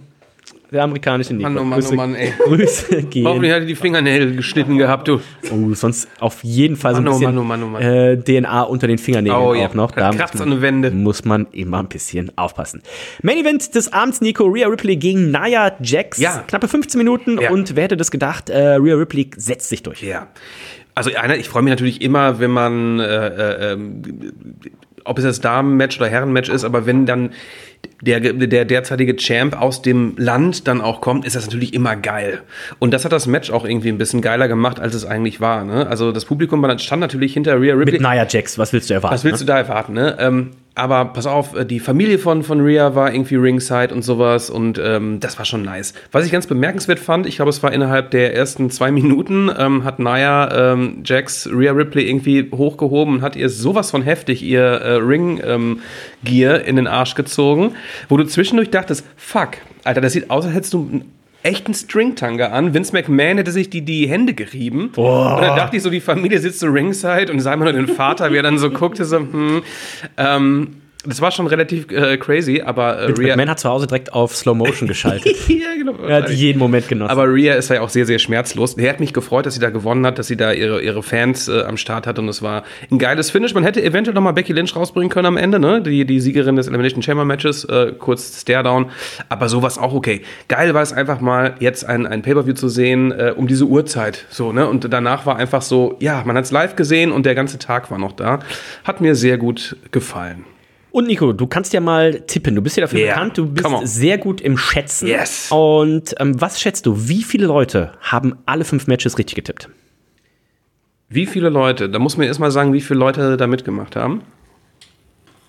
der amerikanische Nico.
Mann, oh Mann, oh
Grüße,
Mann, ey.
Grüße gehen.
Hoffentlich hat er die Fingernägel geschnitten gehabt, du.
Oh, sonst auf jeden Fall so ein
Mann, oh
bisschen
Mann, oh Mann, oh Mann.
Äh, DNA unter den Fingernägeln
Oh ja,
auch noch. Da
kratzt
muss
an Wänden.
muss man immer ein bisschen aufpassen. Main Event des Abends, Nico, Rhea Ripley gegen Nia Jax.
Ja.
Knappe 15 Minuten
Ja.
und wer hätte das gedacht, äh, Rhea Ripley setzt sich durch.
Ja. Also einer, ich freue mich natürlich immer, wenn man, äh, äh, ähm, ob es jetzt Damen-Match oder Herren-Match ist, aber wenn dann der, der derzeitige Champ aus dem Land dann auch kommt, ist das natürlich immer geil. Und das hat das Match auch irgendwie ein bisschen geiler gemacht, als es eigentlich war. Ne? Also das Publikum war- stand natürlich hinter Rhea Ripley.
Mit Nia Jax, was willst du erwarten?
Was willst
ne?
du da erwarten, ne? Ähm, aber pass auf, äh, die Familie von, von Rhea war irgendwie ringside und sowas und ähm, das war schon nice. Was ich ganz bemerkenswert fand, ich glaube, es war innerhalb der ersten zwei Minuten, ähm, hat Nia ähm, Jax Rhea Ripley irgendwie hochgehoben und hat ihr sowas von heftig ihr äh, Ring-Gear in den Arsch gezogen, wo du zwischendurch dachtest, fuck, Alter, das sieht aus, als hättest du einen echten Stringtanga an. Vince McMahon hätte sich die, die Hände gerieben. Und dann dachte ich so, die Familie sitzt so ringside und sah immer nur den Vater, wie er dann so guckte, so, hm. Ähm, Das war schon relativ äh, crazy, aber äh,
Vince McMahon hat zu Hause direkt auf Slow Motion geschaltet.
ja, genau.
er hat jeden Moment genossen.
Aber Rhea ist ja auch sehr, sehr schmerzlos. Er hat mich gefreut, dass sie da gewonnen hat, dass sie da ihre, ihre Fans äh, am Start hat und es war ein geiles Finish. Man hätte eventuell noch mal Becky Lynch rausbringen können am Ende, ne? Die, die Siegerin des Elimination Chamber Matches, äh, kurz Staredown. Aber sowas auch okay. Geil war es einfach mal, jetzt ein, ein Pay-Per-View zu sehen, äh, um diese Uhrzeit, so, ne? Und danach war einfach so, ja, man hat es live gesehen und der ganze Tag war noch da. Hat mir sehr gut gefallen.
Und Nico, du kannst ja mal tippen. Du bist ja dafür
Yeah.
bekannt, du bist sehr gut im Schätzen.
Yes.
Und ähm, was schätzt du? Wie viele Leute haben alle fünf Matches richtig getippt?
Wie viele Leute? Da muss man erst mal sagen, wie viele Leute da mitgemacht haben.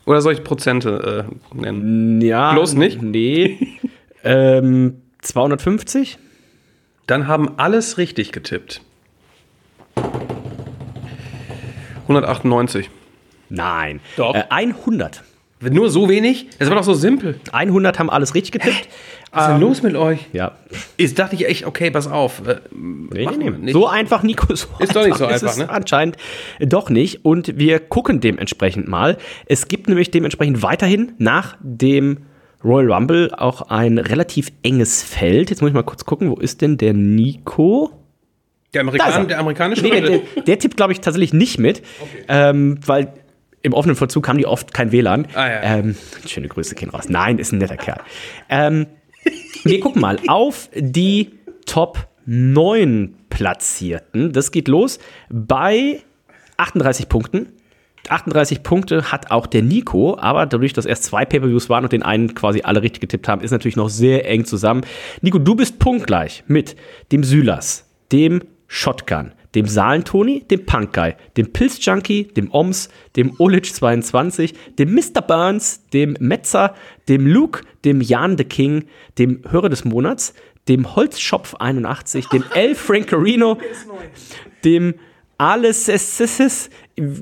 Oder soll ich Prozente äh, nennen?
Ja.
Bloß nicht?
Nee. ähm, 250?
Dann haben alles richtig getippt. 198.
Nein.
Doch.
Äh, 100.
Nur so wenig? Das war doch so simpel.
100 haben alles richtig getippt.
Was ist denn los mit euch?
Ja.
Jetzt dachte ich echt, okay, pass auf. Äh,
Nee, nee, nee. So einfach, Nico. So
Ist doch nicht so einfach,
es
ne?
Anscheinend doch nicht. Und wir gucken dementsprechend mal. Es gibt nämlich dementsprechend weiterhin nach dem Royal Rumble auch ein relativ enges Feld. Jetzt muss ich mal kurz gucken, wo ist denn der Nico?
der,
er.
Amerikan der amerikanische?
Nee, der, der, der tippt, glaube ich, tatsächlich nicht mit, ähm, weil im offenen Vollzug haben die oft kein WLAN.
Ah, ja.
ähm, schöne Grüße, Kind raus. Nein, ist ein netter Kerl. Ähm, wir gucken mal auf die Top 9 Platzierten. Das geht los bei 38 Punkten. 38 Punkte hat auch der Nico, aber dadurch, dass erst zwei Pay-Per-Views waren und den einen quasi alle richtig getippt haben, ist natürlich noch sehr eng zusammen. Nico, du bist punktgleich mit dem Sylas, dem Shotgun, dem Saalen-Toni, dem Punk-Guy, dem Pilz-Junkie, dem Oms, dem Olic22, dem Mr. Burns, dem Metzer, dem Luke, dem Jan the King, dem Hörer des Monats, dem Holzschopf 81, dem El Frankerino, dem alles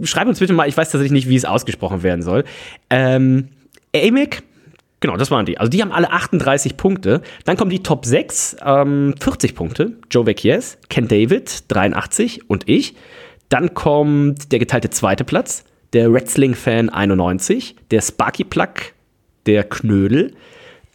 Schreib uns bitte mal, ich weiß tatsächlich nicht, wie es ausgesprochen werden soll. Ähm, Amic, genau, das waren die. Also die haben alle 38 Punkte. Dann kommen die Top 6, ähm, 40 Punkte. Joe Vecchies, Ken David, 83 und ich. Dann kommt der geteilte zweite Platz, der Wrestling-Fan 91, der Sparky Plug, der Knödel,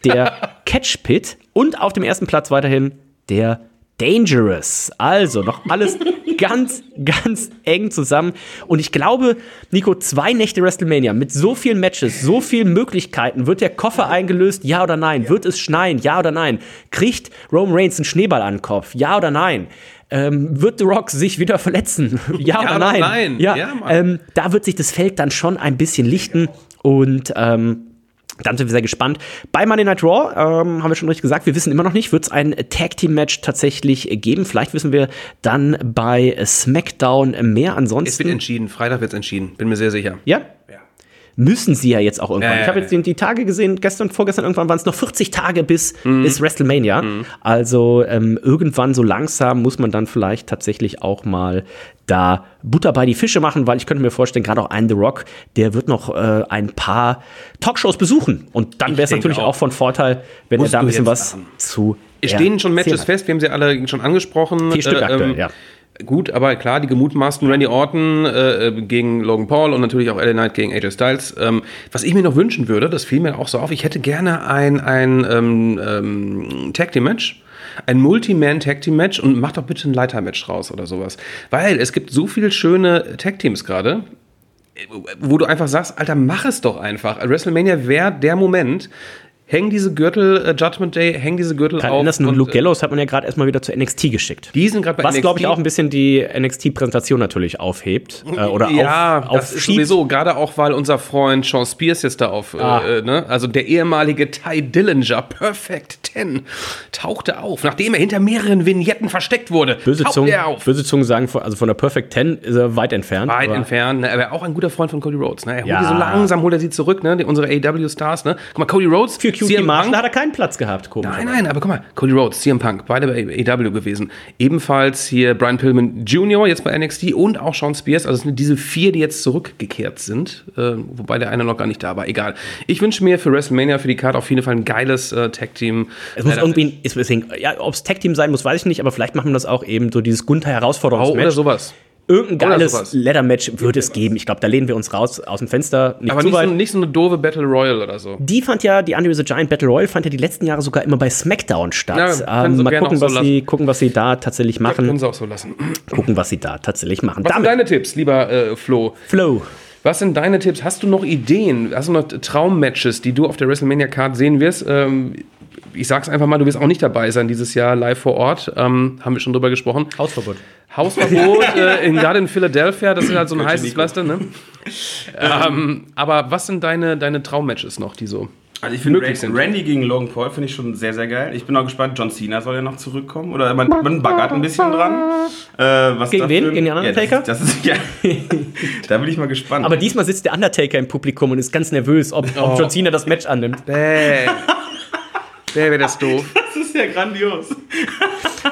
der Catchpit und auf dem ersten Platz weiterhin der Dangerous. Also noch alles ganz, ganz eng zusammen. Und ich glaube, Nico, zwei Nächte WrestleMania mit so vielen Matches, so vielen Möglichkeiten. Wird der Koffer eingelöst? Ja oder nein? Wird es schneien? Ja oder nein? Kriegt Roman Reigns einen Schneeball an den Kopf? Ja oder nein? Ähm, wird The Rock sich wieder verletzen? Ja, oder
oder
nein?
nein?
Ja,
Ja,
ähm, da wird sich das Feld dann schon ein bisschen lichten. Und ähm, dann sind wir sehr gespannt. Bei Monday Night Raw ähm, haben wir schon richtig gesagt, wir wissen immer noch nicht, wird es ein Tag Team Match tatsächlich geben. Vielleicht wissen wir dann bei SmackDown mehr.
Es wird
Ansonsten
entschieden. Freitag wird es entschieden. Bin mir sehr sicher.
ja. Müssen sie ja jetzt auch irgendwann.
Ja, ja,
ich habe jetzt die, die Tage gesehen, gestern, vorgestern, irgendwann waren es noch 40 Tage bis, bis WrestleMania. Also ähm, irgendwann so langsam muss man dann vielleicht tatsächlich auch mal da Butter bei die Fische machen, weil ich könnte mir vorstellen, gerade auch ein The Rock, der wird noch äh, ein paar Talkshows besuchen. Und dann wäre es natürlich auch.
auch.
von Vorteil, wenn
Musst
er da ein bisschen was
machen.
zu.
Es stehen schon Matches
erzählen
fest, wir haben sie alle schon angesprochen.
Vier Stück aktuell,
ähm,
ja.
Gut, aber klar, die gemutmaßten Randy Orton äh, äh, gegen Logan Paul und natürlich auch LA Knight gegen AJ Styles. Ähm, was ich mir noch wünschen würde, das fiel mir auch so auf, ich hätte gerne ein, ein ähm, ähm, Tag Team Match. Ein Multi-Man Tag Team Match und mach doch bitte ein Leiter Match raus oder sowas. Weil es gibt so viele schöne Tag Teams gerade, wo du einfach sagst, Alter, mach es doch einfach. WrestleMania wäre der Moment. Häng diese Gürtel, äh, Judgment Day, häng diese Gürtel
Gerade
auf.
Anderson und Luke
äh,
Gallows hat man ja gerade erstmal wieder zu NXT geschickt.
Die sind gerade bei
Was, glaube ich, auch ein bisschen die NXT-Präsentation natürlich aufhebt. Äh, oder
ja,
auf,
das ist
aufschiebt.
sowieso, gerade auch, weil unser Freund Sean Spears jetzt da auf,
Ah.
äh, ne, also der ehemalige Ty Dillinger, Perfect 10, tauchte auf, nachdem er hinter mehreren Vignetten versteckt wurde.
Böse
tauchte
Zungen,
er auf.
böse Zungen sagen, also von der Perfect 10 ist er weit entfernt.
Weit
aber-
entfernt, ne? aber auch ein guter Freund von Cody Rhodes. Ne? Er holt
Ja.
die so langsam, holt er sie zurück, ne? die, unsere AW-Stars. Ne? Guck mal, Cody Rhodes,
Für
CM Punk,
hat er keinen Platz gehabt, komisch.
Nein, nein, aber guck mal, Cody Rhodes, CM Punk, beide bei AW gewesen. Ebenfalls hier Brian Pillman Jr., jetzt bei NXT und auch Sean Spears. Also es sind diese vier, die jetzt zurückgekehrt sind. Äh, wobei der eine noch gar nicht da war. Egal. Ich wünsche mir für WrestleMania, für die Card auf jeden Fall ein geiles äh, Tag-Team.
Es muss irgendwie, ist deswegen, ja, ob es Tag-Team sein muss, weiß ich nicht, aber vielleicht machen wir das auch eben so dieses
auch oder
Gunther-Herausforderungsmatch.
sowas.
Irgendein geiles. Leather-Match wird es geben. Ich glaube, da lehnen wir uns raus aus dem Fenster. Nicht
Aber nicht so, nicht so eine doofe Battle Royale oder so.
Die fand ja, die Under the Giant Battle Royale fand ja die letzten Jahre sogar immer bei SmackDown statt.
Ja, können
ähm, mal gucken
so
was sie, gucken, was sie da tatsächlich
Können
machen.
sie auch so lassen.
Gucken, was sie da tatsächlich machen.
Was sind deine Tipps, lieber äh, Flo?
Flow.
Was sind deine Tipps? Hast du noch Ideen? Hast du noch Traummatches, die du auf der WrestleMania Card sehen wirst? Ähm, ich sag's einfach mal, du wirst auch nicht dabei sein dieses Jahr live vor Ort. Ähm, haben wir schon drüber gesprochen.
Hausverbot.
Hausverbot, äh, in, gerade in Philadelphia, das ist halt so ein heißes Pflaster, ne? ähm, aber was sind deine, deine Traummatches noch, die so
Also ich finde
möglich sind?
Randy gegen Logan Paul finde ich schon sehr, sehr geil. Ich bin auch gespannt, John Cena soll ja noch zurückkommen. Oder man, man baggert ein bisschen dran. Äh, was
Gegen
da
wen?
für
Gegen den Undertaker?
Ja, das, ist- das ist, ja. da bin ich mal gespannt.
Aber diesmal sitzt der Undertaker im Publikum und ist ganz nervös, ob, ob John Cena das Match annimmt.
Bäh. Bäh, wäre das doof.
das ist ja grandios.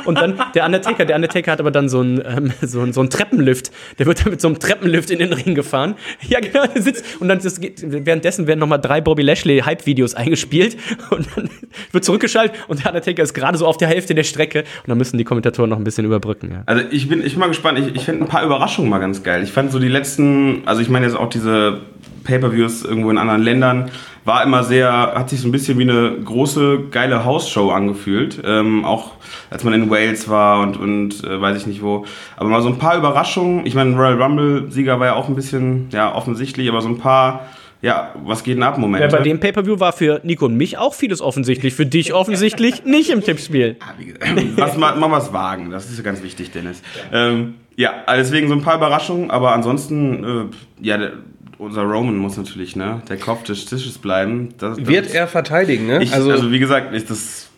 Und dann der Undertaker, der Undertaker hat aber dann so einen ähm, so einen- so einen Treppenlift. Der wird dann mit so einem Treppenlift in den Ring gefahren. Ja, genau, der sitzt und dann das geht, währenddessen werden nochmal drei Bobby Lashley Hype-Videos eingespielt und dann wird zurückgeschaltet und der Undertaker ist gerade so auf der Hälfte der Strecke und dann müssen die Kommentatoren noch ein bisschen überbrücken. Ja.
Also ich bin, ich bin mal gespannt. Ich, ich finde ein paar Überraschungen mal ganz geil. Ich fand so die letzten, also ich meine jetzt auch diese Pay-Per-Views irgendwo in anderen Ländern, war immer sehr, hat sich so ein bisschen wie eine große, geile Hausshow angefühlt. Ähm, auch als man in Wales war und, und äh, weiß ich nicht wo. Aber mal so ein paar Überraschungen. Ich meine, Royal Rumble-Sieger war ja auch ein bisschen, ja, offensichtlich, aber so ein paar, ja, was geht denn ab, Momente.
Ja, bei dem Pay-Per-View war für Nico und mich auch vieles offensichtlich, für dich offensichtlich nicht im Tippspiel.
Wie gesagt, was, ma- machen wir es wagen, das ist ja ganz wichtig, Dennis. Ähm, ja, also deswegen so ein paar Überraschungen, aber ansonsten, äh, ja, unser Roman muss natürlich, ne, der Kopf des Tisches bleiben. Das, das
Wird er verteidigen, ne?
Ich, also, wie gesagt, ich, das,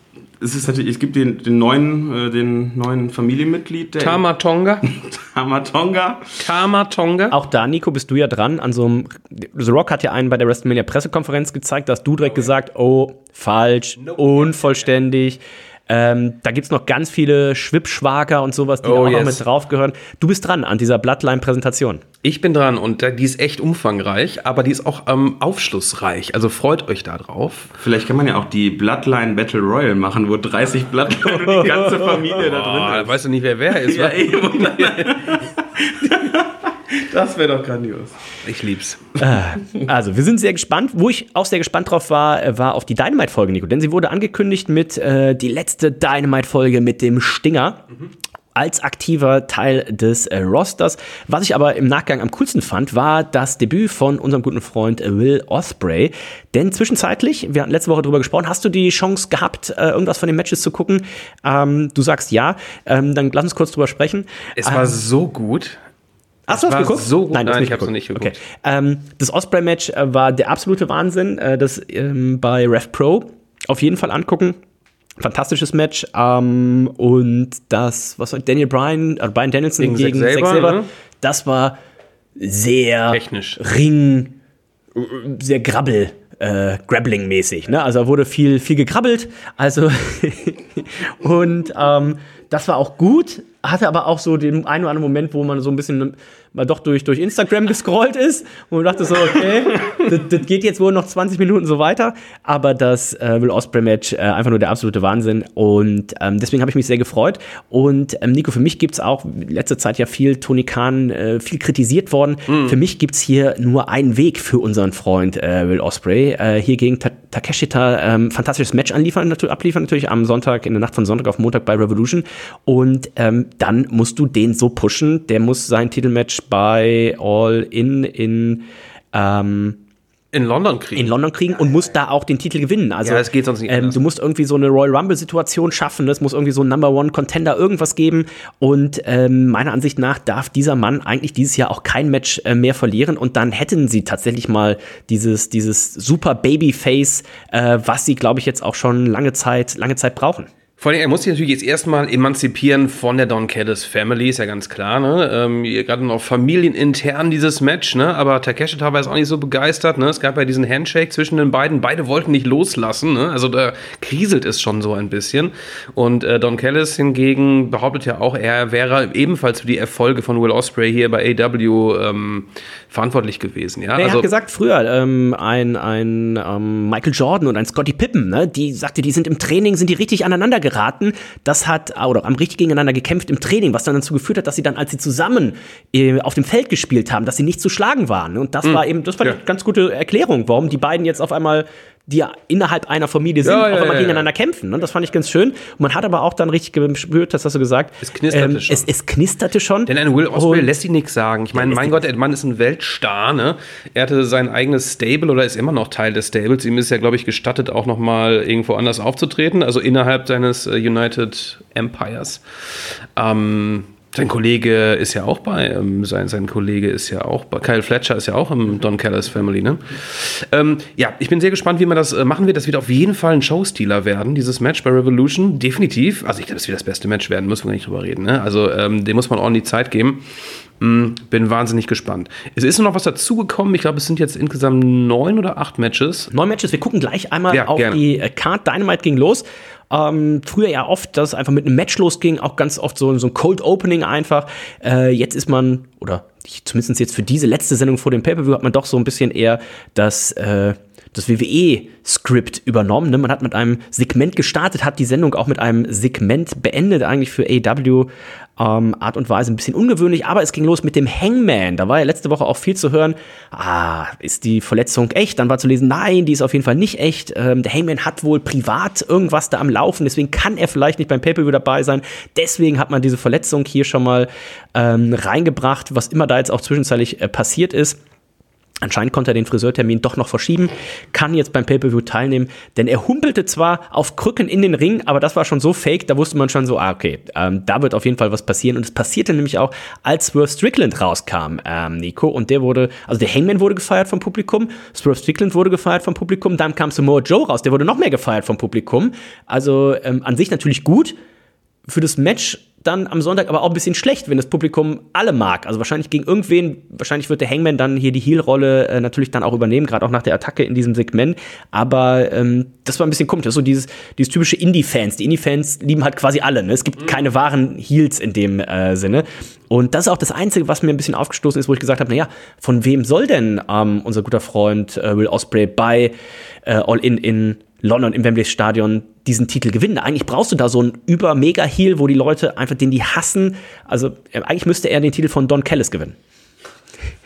es ist natürlich, es gibt den, den neuen, äh, den neuen Familienmitglied, der
Tamatonga.
Tamatonga.
Tamatonga.
Auch da, Nico, bist du ja dran an so einem. The Rock hat ja einen bei der WrestleMania Pressekonferenz gezeigt, da hast du direkt gesagt, oh, falsch, unvollständig. Ähm, da gibt's noch ganz viele Schwippschwager und sowas, die
Oh,
auch noch
yes.
mit drauf gehören. Du bist dran an dieser Bloodline-Präsentation.
Ich bin dran und äh, die ist echt umfangreich, aber die ist auch ähm, aufschlussreich. Also freut euch da drauf.
Vielleicht kann man ja auch die Bloodline Battle Royal machen, wo 30 Bloodline und die ganze Familie da drin ist.
weißt du nicht, wer wer ist.
Ja. das wäre doch grandios.
Ich lieb's.
Also, wir sind sehr gespannt. Wo ich auch sehr gespannt drauf war, äh, war auf die Dynamite-Folge, Nico. Denn sie wurde angekündigt mit äh, die letzte Dynamite-Folge mit dem Stinger. Als aktiver Teil des äh, Rosters. Was ich aber im Nachgang am coolsten fand, war das Debüt von unserem guten Freund äh, Will Osprey. Denn zwischenzeitlich, wir hatten letzte Woche drüber gesprochen, hast du die Chance gehabt, äh, irgendwas von den Matches zu gucken? Ähm, du sagst ja. Ähm, dann lass uns kurz drüber sprechen.
Es war so gut.
Hast du das geguckt?
so gut.
Nein, das
Nein, ich
geguckt.
noch nicht geguckt.
Okay. Ähm, das Osprey-Match äh, war der absolute Wahnsinn. Äh, das ähm, bei Rev Pro auf jeden Fall angucken. Fantastisches Match. Ähm, und das, was war Daniel Bryan, äh, Bryan Danielson
Gegen
gegen,
Zack Sabre, ne?
das war sehr
Technisch.
Ring, äh, sehr Grabbel. Äh, Grappling-mäßig, ne? Also wurde viel, viel gekrabbelt. Also und ähm, das war auch gut, hatte aber auch so den einen oder anderen Moment, wo man so ein bisschen mal doch durch, durch Instagram gescrollt ist und man dachte so, okay, das, das geht jetzt wohl noch 20 Minuten so weiter. Aber das äh, Will Osprey Match äh, einfach nur der absolute Wahnsinn und ähm, deswegen habe ich mich sehr gefreut. Und ähm, Nico, für mich gibt's auch in letzter Zeit ja viel Tony Khan, äh, viel kritisiert worden. Für mich gibt's hier nur einen Weg für unseren Freund äh, Will Osprey. Äh, hier gegen Ta Takeshita ähm, fantastisches Match anliefern, abliefern natürlich am Sonntag, in der Nacht von Sonntag auf Montag bei Revolution. Und ähm, dann musst du den so pushen. Der muss sein Titelmatch bei All In in ähm,
In London kriegen.
in London kriegen und musst da auch den Titel gewinnen. Also,
Ja, das geht sonst nicht
Ähm, du musst irgendwie so eine Royal Rumble-Situation schaffen. Es muss irgendwie so ein Number One Contender irgendwas geben. Und ähm, meiner Ansicht nach darf dieser Mann eigentlich dieses Jahr auch kein Match äh, mehr verlieren. Und dann hätten sie tatsächlich mal dieses, dieses super Babyface, äh, was sie, glaube ich, jetzt auch schon lange Zeit, lange Zeit brauchen.
Vor allem, er muss sich natürlich jetzt erstmal emanzipieren von der Don Callis Family, ist ja ganz klar, ne? Ähm, Gerade noch familienintern dieses Match, ne? Aber Takeshita war jetzt auch nicht so begeistert, ne? Es gab ja diesen Handshake zwischen den beiden, beide wollten nicht loslassen, ne? Also da kriselt es schon so ein bisschen. Und äh, Don Callis hingegen behauptet ja auch, er wäre ebenfalls für die Erfolge von Will Ospreay hier bei AW ähm, verantwortlich gewesen, ja?
Er
also,
hat gesagt früher, ähm, ein, ein ähm, Michael Jordan und ein Scotty Pippen, ne, die sagte, die sind im Training, sind die richtig aneinander geraten. Geraten. Das hat, oder haben richtig gegeneinander gekämpft im Training, was dann dazu geführt hat, dass sie dann, als sie zusammen äh, auf dem Feld gespielt haben, dass sie nicht zu schlagen waren. Und das war eben, das war
Ja.
eine ganz gute Erklärung, warum die beiden jetzt auf einmal die ja innerhalb einer Familie sind,
Ja,
auch
ja,
immer
ja,
gegeneinander kämpfen. Ne? Das fand ich ganz schön. Und man hat aber auch dann richtig gespürt, das hast du gesagt.
Es knisterte schon.
Es, es knisterte schon.
Denn ein Will Ospreay
Und-
lässt sich nichts sagen. Ich meine, mein Gott, der Mann ist ein Weltstar, ne? Er hatte sein eigenes Stable oder ist immer noch Teil des Stables. Ihm ist ja, glaube ich, gestattet, auch noch mal irgendwo anders aufzutreten, also innerhalb seines äh, United Empires. Ähm, sein Kollege ist ja auch bei, ähm, sein, sein Kollege ist ja auch bei, Kyle Fletcher ist ja auch im Don Callis Family, ne? Ähm, ja, ich bin sehr gespannt, wie man das äh, machen wird. Das wird auf jeden Fall ein Showstealer werden, dieses Match bei Revolution. Definitiv. Also ich glaube, das wird das beste Match werden, müssen wir nicht drüber reden. Ne? Also ähm, dem muss man ordentlich Zeit geben. Mm, bin wahnsinnig gespannt. Es ist noch was dazugekommen. Ich glaube, es sind jetzt insgesamt neun oder acht Matches.
Neun Matches. Wir gucken gleich einmal
Ja,
auf
gerne.
die äh, Card. Dynamite ging los. Ähm, früher ja oft, dass es einfach mit einem Match losging, auch ganz oft so, so ein Cold Opening einfach. Äh, jetzt ist man, oder zumindest jetzt für diese letzte Sendung vor dem Pay-Per-View, hat man doch so ein bisschen eher das, äh, das WWE-Skript übernommen. Ne? Man hat mit einem Segment gestartet, hat die Sendung auch mit einem Segment beendet, eigentlich für AW. Ähm, Art und Weise ein bisschen ungewöhnlich, aber es ging los mit dem Hangman. Da war ja letzte Woche auch viel zu hören. Ah, ist die Verletzung echt? Dann war zu lesen, nein, die ist auf jeden Fall nicht echt. Ähm, der Hangman hat wohl privat irgendwas da am Laufen, deswegen kann er vielleicht nicht beim Pay-Per-View dabei sein. Deswegen hat man diese Verletzung hier schon mal ähm, reingebracht, was immer da jetzt auch zwischenzeitlich äh, passiert ist. Anscheinend konnte er den Friseurtermin doch noch verschieben, kann jetzt beim Pay-Per-View teilnehmen, denn er humpelte zwar auf Krücken in den Ring, aber das war schon so fake, da wusste man schon so, ah, okay, ähm, da wird auf jeden Fall was passieren. Und es passierte nämlich auch, als Swerve Strickland rauskam, ähm, Nico, und der wurde, also der Hangman wurde gefeiert vom Publikum, Swerve Strickland wurde gefeiert vom Publikum, dann kam Samoa Joe raus, der wurde noch mehr gefeiert vom Publikum. Also ähm, an sich natürlich gut, für das Match dann am Sonntag aber auch ein bisschen schlecht, wenn das Publikum alle mag. Also wahrscheinlich gegen irgendwen, wahrscheinlich wird der Hangman dann hier die Heel-Rolle äh, natürlich dann auch übernehmen, gerade auch nach der Attacke in diesem Segment. Aber ähm, das war ein bisschen komisch. Das ist so dieses, dieses typische Indie-Fans. Die Indie-Fans lieben halt quasi alle. Ne? Es gibt keine wahren Heels in dem äh, Sinne. Und das ist auch das Einzige, was mir ein bisschen aufgestoßen ist, wo ich gesagt habe, naja, von wem soll denn ähm, unser guter Freund äh, Will Ospreay bei äh, All In in London im Wembley Stadion diesen Titel gewinnen. Eigentlich brauchst du da so einen über-Mega-Heel, wo die Leute einfach den die hassen. Also äh, eigentlich müsste er den Titel von Don Callis gewinnen.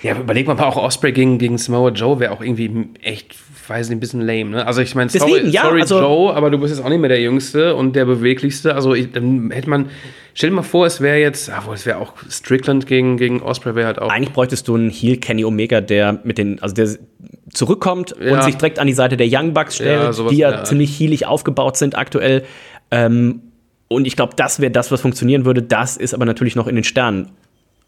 Ja, überleg mal, auch Osprey gegen, gegen Samoa Joe wäre auch irgendwie echt, weiß nicht, ein bisschen lame, ne? Also ich meine, sorry,
ja,
sorry
also-
Joe, aber du bist jetzt auch nicht mehr der Jüngste und der Beweglichste. Also ich, dann hätte man, stell dir mal vor, es wäre jetzt, ah, wohl, es wäre auch Strickland gegen, gegen Osprey wäre halt auch.
Eigentlich bräuchtest du einen Heel Kenny Omega, der mit den, also der zurückkommt
Ja.
und sich direkt an die Seite der Young Bucks stellt,
Ja,
die ja ziemlich heelig aufgebaut sind aktuell. Ähm, und ich glaube, das wäre das, was funktionieren würde. Das ist aber natürlich noch in den Sternen.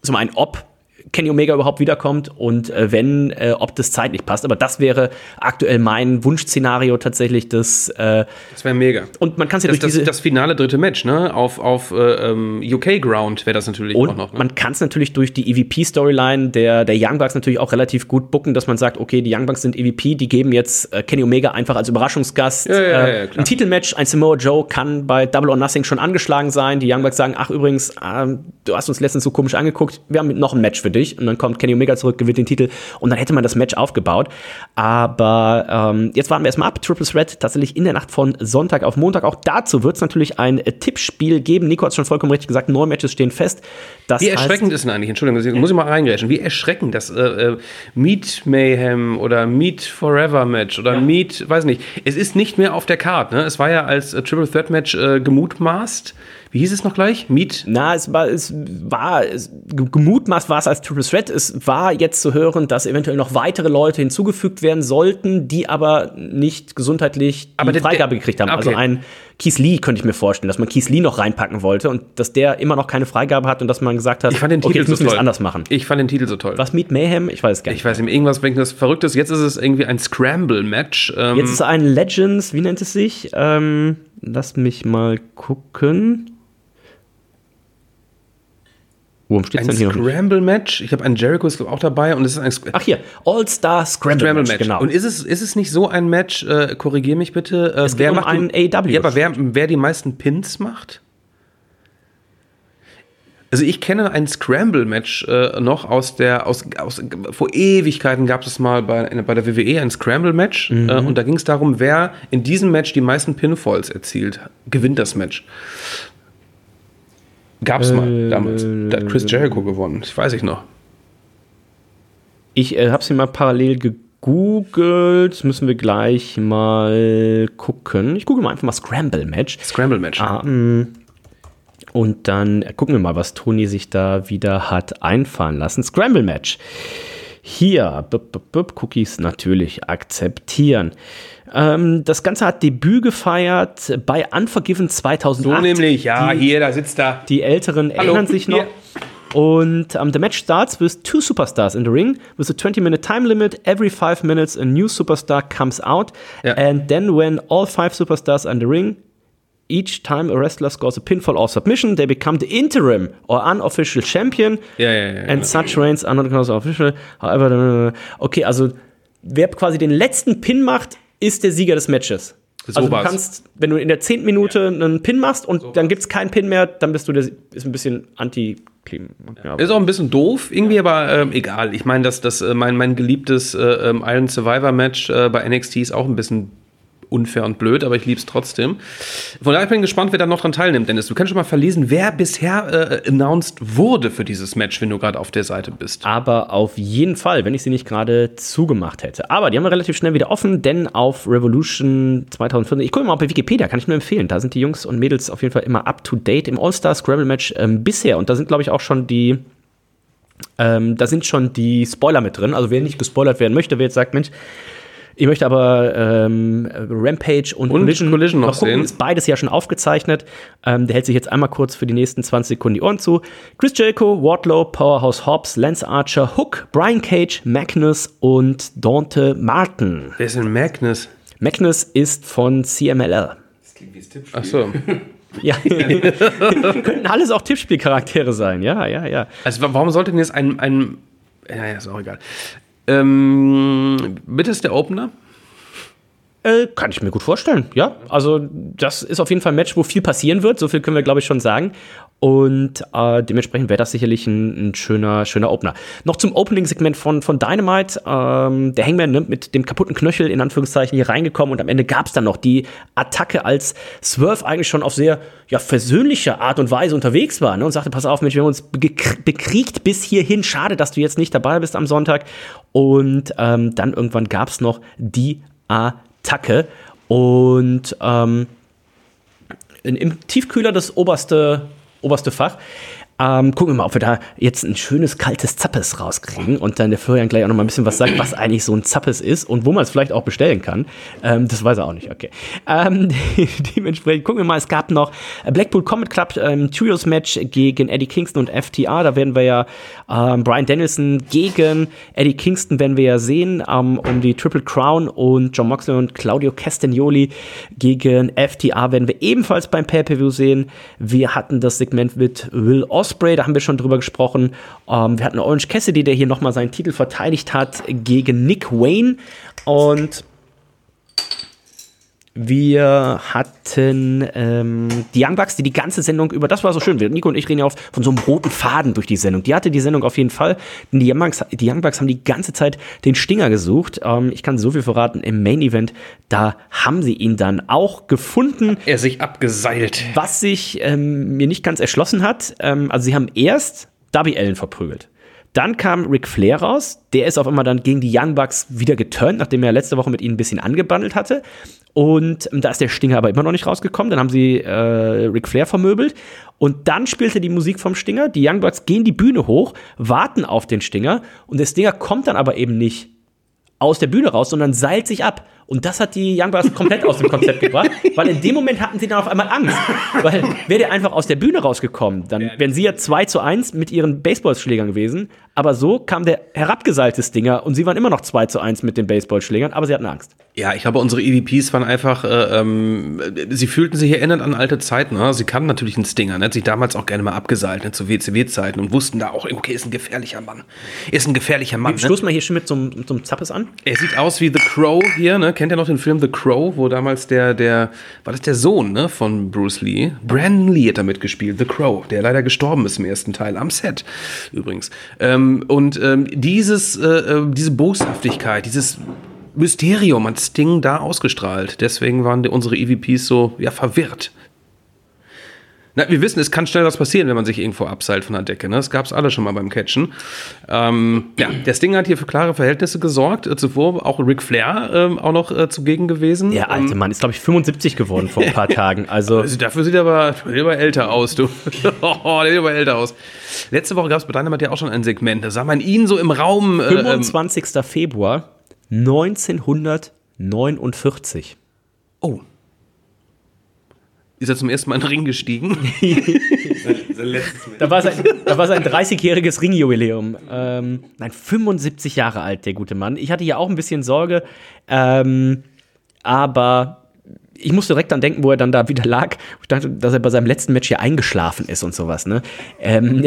Zum einen, ob Kenny Omega überhaupt wiederkommt und äh, wenn, äh, ob das zeitlich passt. Aber das wäre aktuell mein Wunschszenario tatsächlich, das äh,
Das wäre mega.
und man kann es ja
Das,
durch
das, das finale dritte Match, ne? Auf, auf äh, ähm, UK-Ground wäre das natürlich
Und
auch noch. Ne?
man kann es natürlich durch die EVP-Storyline der, der Young Bucks natürlich auch relativ gut bucken, dass man sagt, okay, die Young Bucks sind EVP, die geben jetzt äh, Kenny Omega einfach als Überraschungsgast
Ja, ja, ja,
äh, ein Titelmatch. Ein Samoa Joe kann bei Double or Nothing schon angeschlagen sein. Die Young Bucks sagen, ach übrigens, ähm, du hast uns letztens so komisch angeguckt, wir haben noch ein Match für dich. Und dann kommt Kenny Omega zurück, gewinnt den Titel und dann hätte man das Match aufgebaut. Aber ähm, jetzt warten wir erstmal ab. Triple Threat tatsächlich in der Nacht von Sonntag auf Montag. Auch dazu wird es natürlich ein äh, Tippspiel geben. Nico hat es schon vollkommen richtig gesagt, neun Matches stehen fest. Das
Wie
heißt-
erschreckend ist denn eigentlich, Entschuldigung, das muss ich mal reingrätschen, wie erschreckend das äh, äh, Meat Mayhem oder Meat Forever Match oder Meat, weiß nicht, es ist nicht mehr auf der Karte. Ne? Es war ja als äh, Triple Threat Match äh, gemutmaßt. Wie hieß es noch gleich? Meat?
Na, es war, es war, es, ge- gemutmaßt war es als Triple Threat. Es war jetzt zu hören, dass eventuell noch weitere Leute hinzugefügt werden sollten, die aber nicht gesundheitlich die
Aber der-
Freigabe gekriegt haben.
okay.
Also ein Keith Lee könnte ich mir vorstellen, dass man Keith Lee noch reinpacken wollte und dass der immer noch keine Freigabe hat und dass man gesagt hat,
Ich fand den
okay,
Titel
jetzt müssen
so
wir es anders machen.
Ich fand den Titel so toll.
Was Meet Mayhem? Ich weiß es gar nicht.
Ich weiß nicht, irgendwas das Verrücktes. Jetzt ist es irgendwie ein Scramble-Match. Ähm,
Jetzt ist ein Legends, wie nennt es sich? Ähm, lass mich mal gucken. Warum steht
ein
denn hier nicht?
Scramble-Match. Ich habe einen Jericho ist auch dabei und es ist ein Sc
Ach hier, All-Star Scramble,
Scramble
genau.
Und ist es, ist es nicht so ein Match, äh, korrigier mich bitte, äh,
Es geht um einen AEW.
Ja, aber wer, wer die meisten Pins macht? Also ich kenne ein Scramble-Match äh, noch aus der, aus, aus, vor Ewigkeiten gab es mal bei, bei der WWE ein Scramble-Match
Mhm.
äh, und da ging es darum, wer in diesem Match die meisten Pinfalls erzielt, gewinnt das Match. Gab es mal damals. Da hat Chris Jericho gewonnen, das weiß ich noch.
Ich äh, habe sie mal parallel gegoogelt. Müssen wir gleich mal gucken. Ich google mal einfach mal Scramble-Match.
Scramble-Match.
Ah, mm. Und dann gucken wir mal, was Toni sich da wieder hat einfallen lassen. Scramble-Match. Hier, bup, bup, bup, Cookies natürlich akzeptieren. Ähm, das Ganze hat Debüt gefeiert bei Unforgiven 2008.
So nämlich, ja,
die,
hier, da sitzt da.
Die Älteren
Hallo,
erinnern sich noch.
hier.
Und um, the match starts with two superstars in the ring with a 20-minute time limit. Every five minutes, a new superstar comes out.
Ja.
And then, when all five superstars are in the ring, each time a wrestler scores a pinfall or submission, they become the interim or unofficial champion.
Ja, ja, ja,
And
genau.
such reigns are not considered official. However, okay, also wer quasi den letzten Pin macht, ist der Sieger des Matches.
So
also du
war's.
kannst, wenn du in der zehnten Minute einen Pin machst und dann gibt's keinen Pin mehr, dann bist du der, ist ein bisschen anti ja.
Ist auch ein bisschen doof, irgendwie, aber ähm, egal. Ich meine, dass das, äh, mein, mein geliebtes äh, ähm, Iron Survivor Match äh, bei NXT ist auch ein bisschen unfair und blöd, aber ich lieb's trotzdem. Von daher bin ich gespannt, wer da noch dran teilnimmt, Dennis. Du kannst schon mal verlesen, wer bisher äh, announced wurde für dieses Match, wenn du gerade auf der Seite bist.
Aber auf jeden Fall, wenn ich sie nicht gerade zugemacht hätte. Aber die haben wir relativ schnell wieder offen, denn auf Revolution 2014, ich gucke mal bei Wikipedia, kann ich nur empfehlen. Da sind die Jungs und Mädels auf jeden Fall immer up to date im All-Star Scrabble Match ähm, bisher. Und da sind, glaube ich, auch schon die. Ähm, da sind schon die Spoiler mit drin. Also wer nicht gespoilert werden möchte, wer jetzt sagt, Mensch, ich möchte aber ähm, Rampage und,
Und Collision noch
mal gucken,
sehen.
ist beides ja schon aufgezeichnet. Ähm, der hält sich jetzt einmal kurz für die nächsten 20 Sekunden die Ohren zu. Chris Jericho, Wardlow, Powerhouse Hobbs, Lance Archer, Hook, Brian Cage, Magnus und Dante Martin.
Wer ist denn Magnus?
Magnus ist von CMLL.
Ach so.
Ja, könnten alles auch Tippspielcharaktere sein. Ja, ja, ja.
Also wa- warum sollte denn jetzt ein, ein ja, ja, ist auch egal. Ähm, bitte ist der Opener?
Äh, kann ich mir gut vorstellen, ja. Also, das ist auf jeden Fall ein Match, wo viel passieren wird. So viel können wir, glaube ich, schon sagen. Und äh, dementsprechend wäre das sicherlich ein, ein schöner, schöner Opener. Noch zum Opening-Segment von, von Dynamite. Ähm, der Hangman ne, mit dem kaputten Knöchel in Anführungszeichen hier reingekommen und am Ende gab es dann noch die Attacke, als Swerve eigentlich schon auf sehr ja, versöhnliche Art und Weise unterwegs war ne, und sagte: Pass auf, Mensch, wir haben uns bekriegt bis hierhin. Schade, dass du jetzt nicht dabei bist am Sonntag. Und ähm, dann irgendwann gab es noch die Attacke. Und ähm, im Tiefkühler das oberste, oberste Fach. Ähm, gucken wir mal, ob wir da jetzt ein schönes kaltes Zappes rauskriegen und dann der Florian gleich auch noch mal ein bisschen was sagt, was eigentlich so ein Zappes ist und wo man es vielleicht auch bestellen kann. Ähm, das weiß er auch nicht, okay. Ähm, dementsprechend gucken wir mal, es gab noch Blackpool Combat Club ähm, Trios Match gegen Eddie Kingston und FTR. Da werden wir ja ähm, Brian Danielson gegen Eddie Kingston werden wir ja sehen ähm, um die Triple Crown und John Moxley und Claudio Castagnoli gegen FTR werden wir ebenfalls beim Pay-Per-View sehen. Wir hatten das Segment mit Will Osprey, da haben wir schon drüber gesprochen. Ähm, wir hatten Orange Cassidy, der hier nochmal seinen Titel verteidigt hat gegen Nick Wayne und wir hatten ähm, die Young Bucks, die die ganze Sendung über, das war so schön, Nico und ich reden ja oft von so einem roten Faden durch die Sendung. Die hatte die Sendung auf jeden Fall, denn die Young Bucks, die Young Bucks haben die ganze Zeit den Stinger gesucht. Ähm, ich kann so viel verraten, im Main Event, da haben sie ihn dann auch gefunden.
Er sich abgeseilt.
Was sich ähm, mir nicht ganz erschlossen hat, ähm, also sie haben erst Darby Allen verprügelt. Dann kam Ric Flair raus, der ist auf einmal dann gegen die Young Bucks wieder geturnt, nachdem er letzte Woche mit ihnen ein bisschen angebandelt hatte. Und ähm, da ist der Stinger aber immer noch nicht rausgekommen. Dann haben sie äh, Ric Flair vermöbelt. Und dann spielte die Musik vom Stinger. Die Young Bucks gehen die Bühne hoch, warten auf den Stinger. Und der Stinger kommt dann aber eben nicht aus der Bühne raus, sondern seilt sich ab. Und das hat die Young Bucks komplett aus dem Konzept gebracht, weil in dem Moment hatten sie dann auf einmal Angst. Weil wäre der einfach aus der Bühne rausgekommen, dann wären sie ja 2 zu 1 mit ihren Baseballschlägern gewesen. Aber so kam der herabgeseilte Stinger und sie waren immer noch 2 zu 1 mit den Baseballschlägern, aber sie hatten Angst.
Ja, ich glaube, unsere EVPs waren einfach, äh, ähm, sie fühlten sich erinnert an alte Zeiten. Ne? Sie kannten natürlich einen Stinger, ne? hat sich damals auch gerne mal abgeseilt, ne? zu WCW-Zeiten und wussten da auch, okay, ist ein gefährlicher Mann. Ist ein gefährlicher Mann.
Wir stoßen mal hier schon mit so einem, mit so einem Zappes an.
Er sieht aus wie The Crow hier, ne? Kennt ihr noch den Film The Crow, wo damals der, der, war das der Sohn, ne, von Bruce Lee? Brandon Lee hat da mitgespielt, The Crow, der leider gestorben ist im ersten Teil, am Set übrigens. Ähm, und ähm, dieses, äh, äh diese Boshaftigkeit, dieses Mysterium hat Sting da ausgestrahlt. Deswegen waren unsere EVPs so ja, verwirrt. Na, wir wissen, es kann schnell was passieren, wenn man sich irgendwo abseilt von der Decke. Ne? Das gab es alle schon mal beim Catchen. Ähm, ja, der Sting hat hier für klare Verhältnisse gesorgt. Äh, zuvor auch Ric Flair ähm, auch noch äh, zugegen gewesen.
Der alte
ähm,
Mann ist, glaube ich, 75 geworden vor ein paar Tagen. Also,
also dafür sieht er aber, sieht aber älter aus, du. oh, der sieht aber älter aus. Letzte Woche gab es bei Dynamite ja auch schon ein Segment. Da sah man ihn so im Raum.
Äh, 25. Ähm, Februar 1949.
Oh. Ist er zum ersten Mal in den Ring gestiegen?
da, war sein, da war sein 30-jähriges Ringjubiläum. Ähm, nein, 75 Jahre alt, der gute Mann. Ich hatte ja auch ein bisschen Sorge, ähm, aber ich musste direkt an denken, wo er dann da wieder lag. Ich dachte, dass er bei seinem letzten Match hier eingeschlafen ist und sowas. Ne? Ähm,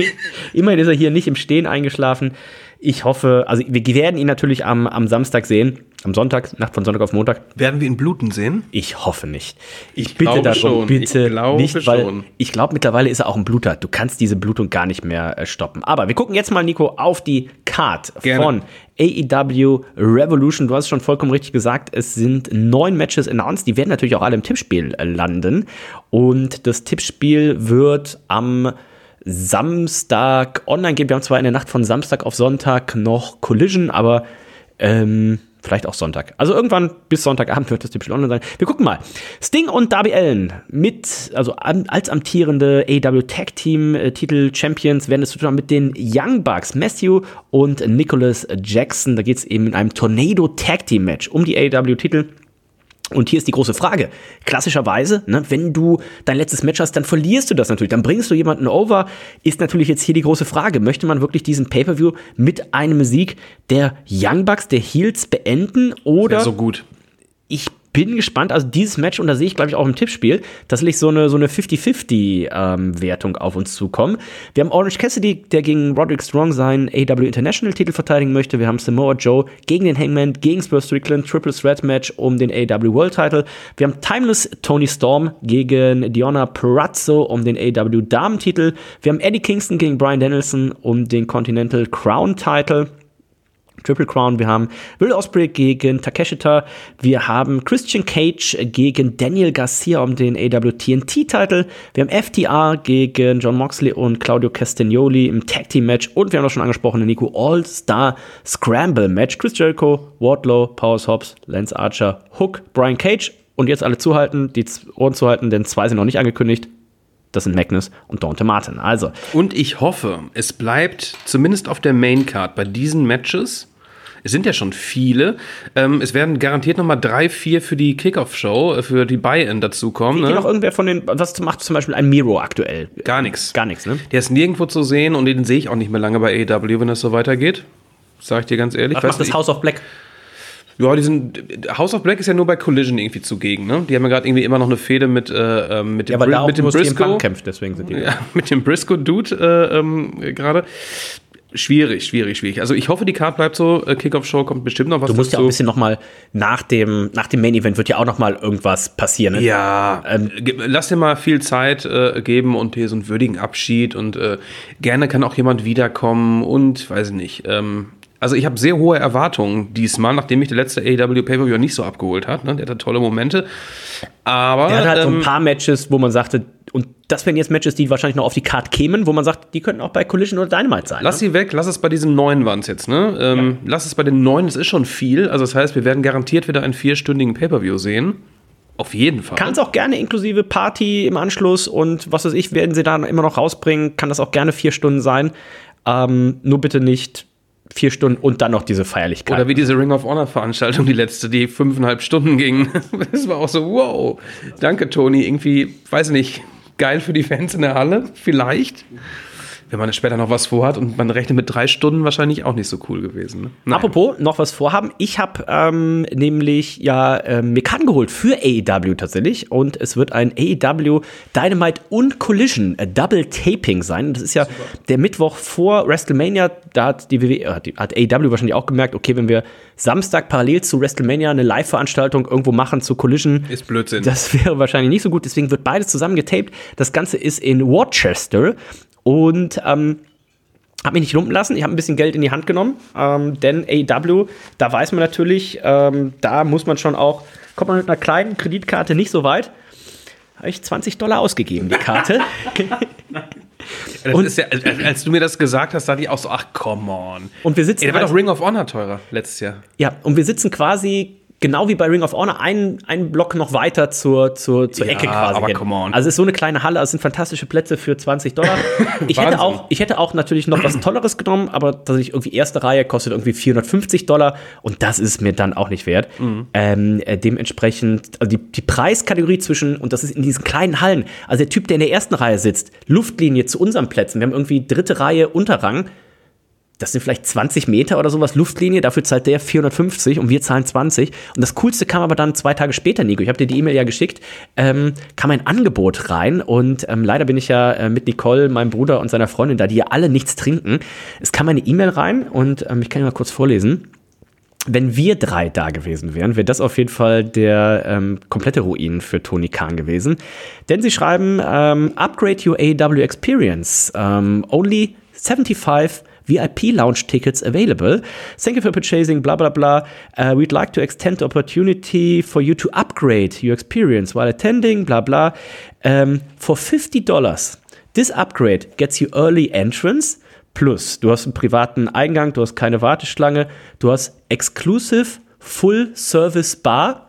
immerhin ist er hier nicht im Stehen eingeschlafen. Ich hoffe, also wir werden ihn natürlich am, am Samstag sehen, am Sonntag, Nacht von Sonntag auf Montag.
Werden wir ihn bluten sehen?
Ich hoffe nicht.
Ich, ich bitte darum, schon.
bitte ich nicht, weil schon. ich glaube mittlerweile ist er auch ein Bluter. Du kannst diese Blutung gar nicht mehr äh, stoppen. Aber wir gucken jetzt mal, Nico, auf die Card Gerne. von AEW Revolution. Du hast es schon vollkommen richtig gesagt. Es sind neun Matches announced. Die werden natürlich auch alle im Tippspiel äh, landen. Und das Tippspiel wird am Samstag online geht. Wir haben zwar in der Nacht von Samstag auf Sonntag noch Collision, aber ähm, vielleicht auch Sonntag. Also irgendwann bis Sonntagabend wird das Tippspiel online sein. Wir gucken mal. Sting und Darby Allen mit, also als amtierende AW Tag Team äh, Titel Champions werden es zu mit den Young Bucks, Matthew und Nicholas Jackson. Da geht es eben in einem Tornado Tag Team Match um die AW Titel. Und hier ist die große Frage. Klassischerweise, ne, wenn du dein letztes Match hast, dann verlierst du das natürlich. Dann bringst du jemanden over. Ist natürlich jetzt hier die große Frage. Möchte man wirklich diesen Pay-Per-View mit einem Sieg der Young Bucks, der Heels beenden? Oder.
so gut.
Ich bin gespannt. Also dieses Match, und da sehe ich, glaube ich, auch im Tippspiel, tatsächlich so eine, so eine 50-50-Wertung ähm, auf uns zukommen. Wir haben Orange Cassidy, der gegen Roderick Strong seinen AW International Titel verteidigen möchte. Wir haben Samoa Joe gegen den Hangman, gegen Spurs Strickland, Triple Threat Match um den AW World Title. Wir haben Timeless Tony Storm gegen Diona Perazzo um den AW Damen Titel. Wir haben Eddie Kingston gegen Brian Danielson um den Continental Crown Title. Triple Crown. Wir haben Will Ospreay gegen Takeshita. Wir haben Christian Cage gegen Daniel Garcia um den AW TNT-Titel. Wir haben FTR gegen John Moxley und Claudio Castagnoli im Tag Team Match. Und wir haben auch schon angesprochen, Nico All-Star Scramble Match. Chris Jericho, Wardlow, Powers Hobbs, Lance Archer, Hook, Brian Cage. Und jetzt alle zuhalten, die Ohren zuhalten, denn zwei sind noch nicht angekündigt. Das sind Magnus und Dante Martin. Also.
Und ich hoffe, es bleibt zumindest auf der Main Card bei diesen Matches. Es sind ja schon viele. Ähm, es werden garantiert noch mal drei, vier für die Kickoff-Show, äh, für die Buy-In dazukommen.
Ne? noch irgendwer von den, was macht zum Beispiel ein Miro aktuell?
Gar nichts.
Gar nichts, ne?
Der ist nirgendwo zu sehen und den sehe ich auch nicht mehr lange bei AEW, wenn das so weitergeht. Sag ich dir ganz ehrlich.
Was macht das House of Black?
Ja, die sind, House of Black ist ja nur bei Collision irgendwie zugegen, ne? Die haben ja gerade irgendwie immer noch eine Fehde mit, äh, ähm, mit
dem, ja, weil da mit dem Briscoe. kämpft, deswegen sind die.
Ja, mit dem Briscoe-Dude äh, ähm, gerade. Schwierig, schwierig, schwierig. Also ich hoffe, die Card bleibt so. Äh, Kickoff-Show kommt bestimmt noch was
Du musst dazu. ja auch ein bisschen noch mal nach dem, nach dem Main-Event wird ja auch noch mal irgendwas passieren. Ne?
Ja, ähm, lass dir mal viel Zeit äh, geben und hier so einen würdigen Abschied und äh, gerne kann auch jemand wiederkommen und weiß ich nicht. Ähm, also ich habe sehr hohe Erwartungen diesmal, nachdem mich der letzte AEW Pay-Per-View nicht so abgeholt hat. Ne? Der hatte tolle Momente. Aber.
Er hat halt ähm, so ein ähm, paar Matches, wo man sagte, und das wären jetzt Matches, die wahrscheinlich noch auf die Card kämen, wo man sagt, die könnten auch bei Collision oder Dynamite sein.
Lass
ne?
sie weg, lass es bei diesen neuen waren jetzt, ne? Ähm, ja. Lass es bei den neuen, das ist schon viel. Also das heißt, wir werden garantiert wieder einen vierstündigen Pay-Per-View sehen. Auf jeden Fall.
Kann es auch gerne inklusive Party im Anschluss und was weiß ich, werden sie dann immer noch rausbringen. Kann das auch gerne vier Stunden sein. Ähm, nur bitte nicht vier Stunden und dann noch diese Feierlichkeit.
Oder wie diese Ring of Honor Veranstaltung, die letzte, die fünfeinhalb Stunden ging. Das war auch so, wow, danke Toni, irgendwie, weiß nicht, geil für die Fans in der Halle, vielleicht. Wenn man später noch was vorhat und man rechnet mit drei Stunden, wahrscheinlich auch nicht so cool gewesen. Ne?
Apropos, noch was vorhaben. Ich habe ähm, nämlich ja ähm, mir Karten geholt für AEW tatsächlich und es wird ein AEW Dynamite und Collision äh, Double Taping sein. Das ist ja Super. der Mittwoch vor WrestleMania. Da hat die WWE, äh, hat AEW wahrscheinlich auch gemerkt, okay, wenn wir Samstag parallel zu WrestleMania eine Live-Veranstaltung irgendwo machen zu Collision,
ist Blödsinn.
Das wäre wahrscheinlich nicht so gut. Deswegen wird beides zusammen getaped. Das Ganze ist in Worcester und ähm, habe mich nicht lumpen lassen. Ich habe ein bisschen Geld in die Hand genommen, ähm, denn AEW, da weiß man natürlich, ähm, da muss man schon auch, kommt man mit einer kleinen Kreditkarte nicht so weit. Habe ich 20 Dollar ausgegeben, die Karte.
und ja, als, du mir das gesagt hast, dachte ich auch so, ach, come on.
Und wir sitzen.
Ey, der war doch Ring of Honor teurer letztes Jahr.
Ja, und wir sitzen quasi genau wie bei Ring of Honor einen, einen Block noch weiter zur, zur, zur
ja,
Ecke quasi.
Aber come on.
Also es ist so eine kleine Halle, es sind fantastische Plätze für 20 Dollar. Ich hätte, auch, ich hätte auch natürlich noch was Tolleres genommen, aber tatsächlich irgendwie erste Reihe kostet irgendwie 450 Dollar und das ist mir dann auch nicht wert. Mhm. Ähm, äh, dementsprechend, also die, die Preiskategorie zwischen, und das ist in diesen kleinen Hallen, also der Typ, der in der ersten Reihe sitzt, Luftlinie zu unseren Plätzen, wir haben irgendwie dritte Reihe Unterrang, das sind vielleicht 20 Meter oder sowas Luftlinie, dafür zahlt der 450 und wir zahlen 20. Und das Coolste kam aber dann zwei Tage später, Nico, ich habe dir die E-Mail ja geschickt, ähm, kam ein Angebot rein und ähm, leider bin ich ja äh, mit Nicole, meinem Bruder und seiner Freundin da, die ja alle nichts trinken. Es kam eine E-Mail rein und ähm, ich kann ja mal kurz vorlesen. Wenn wir drei da gewesen wären, wäre das auf jeden Fall der ähm, komplette Ruin für Tony Khan gewesen. Denn sie schreiben, ähm, Upgrade your AW Experience. Um, only 75 VIP lounge tickets available. Thank you for purchasing, blah, blah, blah. Uh, we'd like to extend the opportunity for you to upgrade your experience while attending, blah, blah. Um, for $50, this upgrade gets you early entrance. Plus, du hast einen privaten Eingang, du hast keine Warteschlange, du hast exclusive Full Service Bar.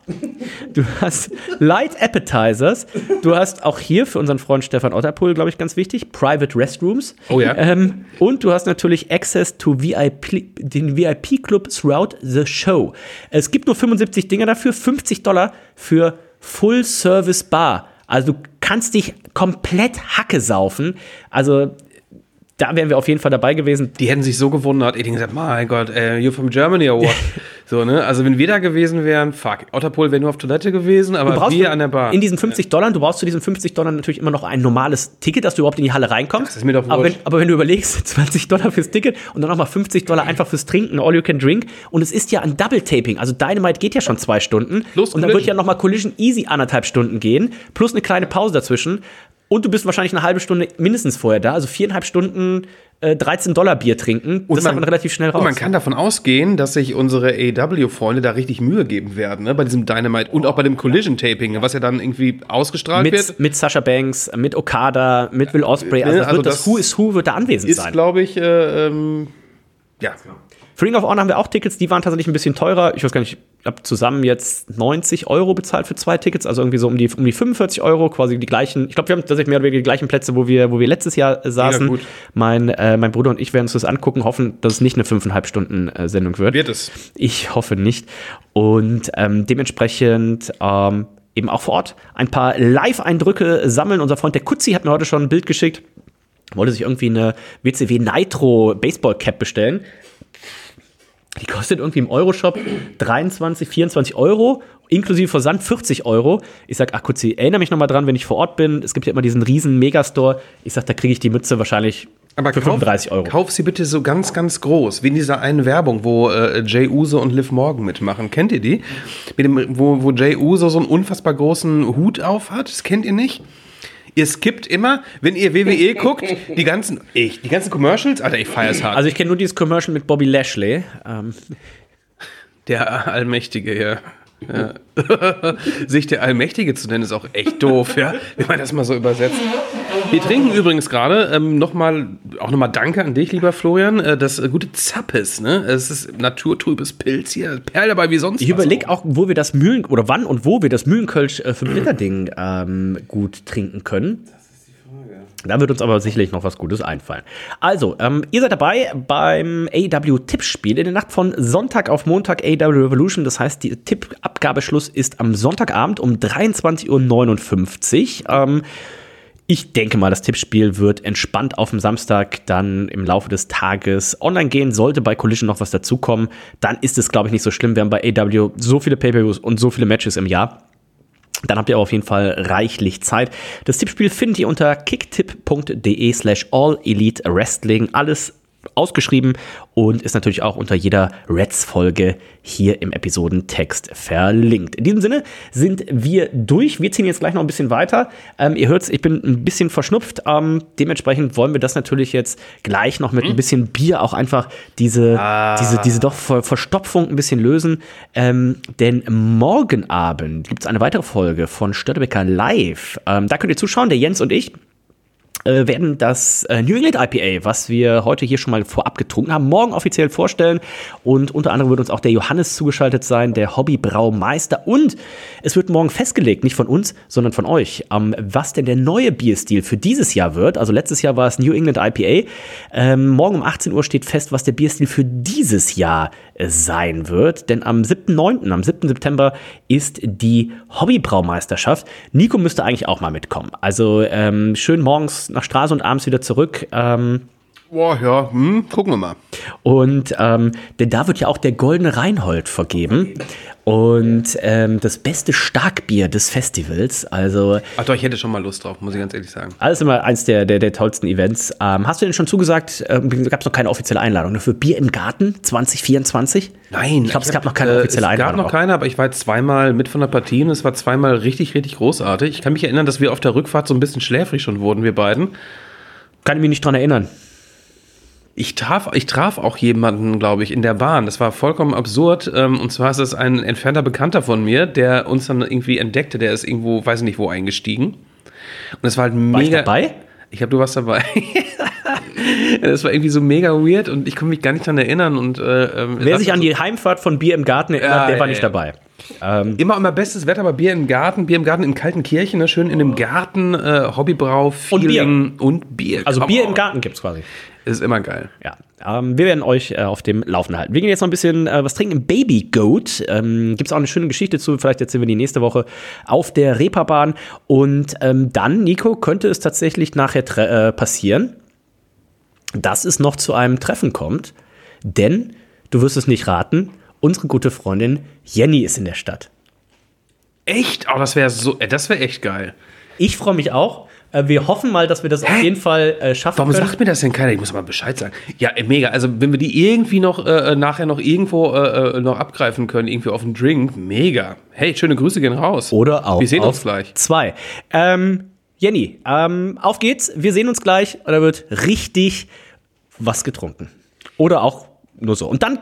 Du hast Light Appetizers. Du hast auch hier für unseren Freund Stefan Otterpohl, glaube ich, ganz wichtig, Private Restrooms.
Oh ja.
Ähm, und du hast natürlich Access to VIP, den VIP-Club throughout the show. Es gibt nur 75 Dinger dafür, 50 Dollar für Full Service Bar. Also du kannst dich komplett Hacke saufen. Also da wären wir auf jeden Fall dabei gewesen.
Die hätten sich so gewundert, ich hätte gesagt, mein Gott, äh, you're from Germany or what? so, ne? Also wenn wir da gewesen wären, fuck, Otterpol wäre nur auf Toilette gewesen, aber wir an der Bar.
In diesen 50 Dollar, du brauchst zu diesen 50 Dollar natürlich immer noch ein normales Ticket, dass du überhaupt in die Halle reinkommst.
Das ist mir doch wurscht.
aber wenn, aber wenn du überlegst, 20 Dollar fürs Ticket und dann nochmal 50 Dollar einfach fürs Trinken, all you can drink. Und es ist ja ein Double-Taping, also Dynamite geht ja schon zwei Stunden.
Plus
und dann wird ja nochmal Collision easy anderthalb Stunden gehen, plus eine kleine Pause dazwischen. Und du bist wahrscheinlich eine halbe Stunde mindestens vorher da, also viereinhalb Stunden äh, 13 Dollar Bier trinken.
Und
das
man,
hat man relativ schnell raus.
Und man kann davon ausgehen, dass sich unsere AEW-Freunde da richtig Mühe geben werden, ne? bei diesem Dynamite und auch bei dem Collision-Taping, was ja dann irgendwie ausgestrahlt
mit,
wird.
Mit Sasha Banks, mit Okada, mit Will Ospreay. Also,
Ne, also
wird das,
das
Who is Who wird da anwesend
Ist,
sein.
glaube ich, äh, ähm, ja.
Für Ring of Honor haben wir auch Tickets, die waren tatsächlich ein bisschen teurer. Ich weiß gar nicht, ich habe zusammen jetzt 90 Euro bezahlt für zwei Tickets, also irgendwie so um die, um die 45 Euro, quasi die gleichen. Ich glaube, wir haben tatsächlich mehr oder weniger die gleichen Plätze, wo wir, wo wir letztes Jahr äh, saßen.
gut.
Mein, äh, mein Bruder und ich werden uns das angucken, hoffen, dass es nicht eine fünfeinhalb Stunden äh, Sendung wird.
Wird es.
Ich hoffe nicht. Und ähm, dementsprechend ähm, eben auch vor Ort ein paar Live-Eindrücke sammeln. Unser Freund der Kutzi hat mir heute schon ein Bild geschickt. Wollte sich irgendwie eine WCW Nitro Baseball Cap bestellen. Die kostet irgendwie im Euroshop 23, 24 Euro, inklusive Versand 40 Euro. Ich sag, ach Kutzi, erinnere mich nochmal dran, wenn ich vor Ort bin. Es gibt ja immer diesen riesen Megastore. Ich sag, da kriege ich die Mütze wahrscheinlich
Aber
für 35 Euro.
Kauf sie bitte so ganz, ganz groß, wie in dieser einen Werbung, wo äh, Jay Uso und Liv Morgan mitmachen. Kennt ihr die? Mit dem, wo, wo Jay Uso so einen unfassbar großen Hut auf hat. Das kennt ihr nicht? Ihr skippt immer, wenn ihr WWE guckt, die ganzen, ich, die ganzen Commercials, Alter, ich feiere es hart.
Also ich kenne nur dieses Commercial mit Bobby Lashley. Ähm,
Der Allmächtige, ja. Ja. Sich der Allmächtige zu nennen, ist auch echt doof, ja. Wenn man das mal so übersetzt. Wir trinken übrigens gerade ähm, nochmal, auch nochmal Danke an dich, lieber Florian, äh, das äh, gute Zappes, ne? Es ist naturtrübes Pilz hier, Perle dabei wie sonst.
ich überlege auch, wo wir das Mühlen oder wann und wo wir das Mühlenkölsch äh, 5 Liter Ding ähm, gut trinken können. Da wird uns aber sicherlich noch was Gutes einfallen. Also, ähm, ihr seid dabei beim AW-Tippspiel in der Nacht von Sonntag auf Montag AW Revolution. Das heißt, die Tippabgabeschluss ist am Sonntagabend um 23.59 Uhr. Ähm, Ich denke mal, das Tippspiel wird entspannt auf dem Samstag dann im Laufe des Tages online gehen. Sollte bei Collision noch was dazukommen, dann ist es, glaube ich, nicht so schlimm. Wir haben bei AW so viele Pay-Per-Views und so viele Matches im Jahr. Dann habt ihr auf jeden Fall reichlich Zeit. Das Tippspiel findet ihr unter kicktipp.de slash all elite wrestling. Alles ausgeschrieben und ist natürlich auch unter jeder Reds-Folge hier im Episodentext verlinkt. In diesem Sinne sind wir durch. Wir ziehen jetzt gleich noch ein bisschen weiter. Ähm, ihr hört ich bin ein bisschen verschnupft. Ähm, dementsprechend wollen wir das natürlich jetzt gleich noch mit ein bisschen Bier auch einfach diese, ah. diese, diese doch Verstopfung ein bisschen lösen. Ähm, denn morgen Abend gibt es eine weitere Folge von Störtebecker Live. Ähm, da könnt ihr zuschauen, der Jens und ich äh, werden das äh, New England IPA, was wir heute hier schon mal vorab getrunken haben, morgen offiziell vorstellen. Und unter anderem wird uns auch der Johannes zugeschaltet sein, der Hobbybraumeister. Und es wird morgen festgelegt, nicht von uns, sondern von euch, ähm, was denn der neue Bierstil für dieses Jahr wird. Also letztes Jahr war es New England IPA. Ähm, morgen um 18 Uhr steht fest, was der Bierstil für dieses Jahr äh, sein wird. Denn am 7.9., am 7. September ist die Hobbybraumeisterschaft. Nico müsste eigentlich auch mal mitkommen. Also ähm, schön morgens nach Straße und abends wieder zurück. Ähm,
Boah, ja, hm, gucken wir mal.
Und ähm, denn da wird ja auch der Goldene Reinhold vergeben. Und ähm, das beste Starkbier des Festivals. Also.
Ach doch, ich hätte schon mal Lust drauf, muss ich ganz ehrlich sagen.
Alles immer eins der, der, der tollsten Events. Ähm, hast du denn schon zugesagt, ähm, gab es noch keine offizielle Einladung ne, für Bier im Garten 2024?
Nein,
ich glaube, es gab noch keine offizielle
äh,
Einladung.
Es gab noch keine, aber ich war jetzt zweimal mit von der Partie und es war zweimal richtig, richtig großartig. Ich kann mich erinnern, dass wir auf der Rückfahrt so ein bisschen schläfrig schon wurden, wir beiden.
Kann ich mich nicht dran erinnern.
Ich traf, ich traf auch jemanden, glaube ich, in der Bahn. Das war vollkommen absurd. Ähm, und zwar ist es ein entfernter Bekannter von mir, der uns dann irgendwie entdeckte. Der ist irgendwo, weiß ich nicht wo, eingestiegen. Und es war halt mega. War ich
dabei?
Ich habe du was dabei. das war irgendwie so mega weird und ich konnte mich gar nicht daran erinnern. Und, äh,
ähm, Wer sich an die Heimfahrt von Bier im Garten erinnert, ja, der war nicht dabei.
Ähm, immer immer bestes Wetter, aber Bier im Garten, Bier im Garten in kalten Kirchen, ne? schön in dem Garten, äh, Hobbybrau,
Feeling
und Bier. Und Bier.
Also Bier im Garten gibt es quasi.
Ist immer geil.
Ja. Ähm, wir werden euch äh, auf dem Laufen halten. Wir gehen jetzt noch ein bisschen äh, was trinken. Baby Goat. Ähm, Gibt es auch eine schöne Geschichte zu. Vielleicht erzählen wir die nächste Woche auf der Reeperbahn. Und ähm, dann, Nico, könnte es tatsächlich nachher äh, passieren, dass es noch zu einem Treffen kommt. Denn, du wirst es nicht raten, unsere gute Freundin Jenny ist in der Stadt.
Echt? Oh, das wäre so, äh, das wäre echt geil.
Ich freue mich auch. Äh, wir hoffen mal, dass wir das Hä? auf jeden Fall äh, schaffen
Warum können. sagt mir das denn keiner? Ich muss mal Bescheid sagen. Ja, äh, mega. Also, wenn wir die irgendwie noch äh, nachher noch irgendwo äh, noch abgreifen können, irgendwie auf einen Drink, mega. Hey, schöne Grüße gehen raus.
Oder auch
wir sehen uns gleich.
Zwei. Ähm, Jenny, ähm, auf geht's. Wir sehen uns gleich. Da wird richtig was getrunken. Oder auch nur so. Und dann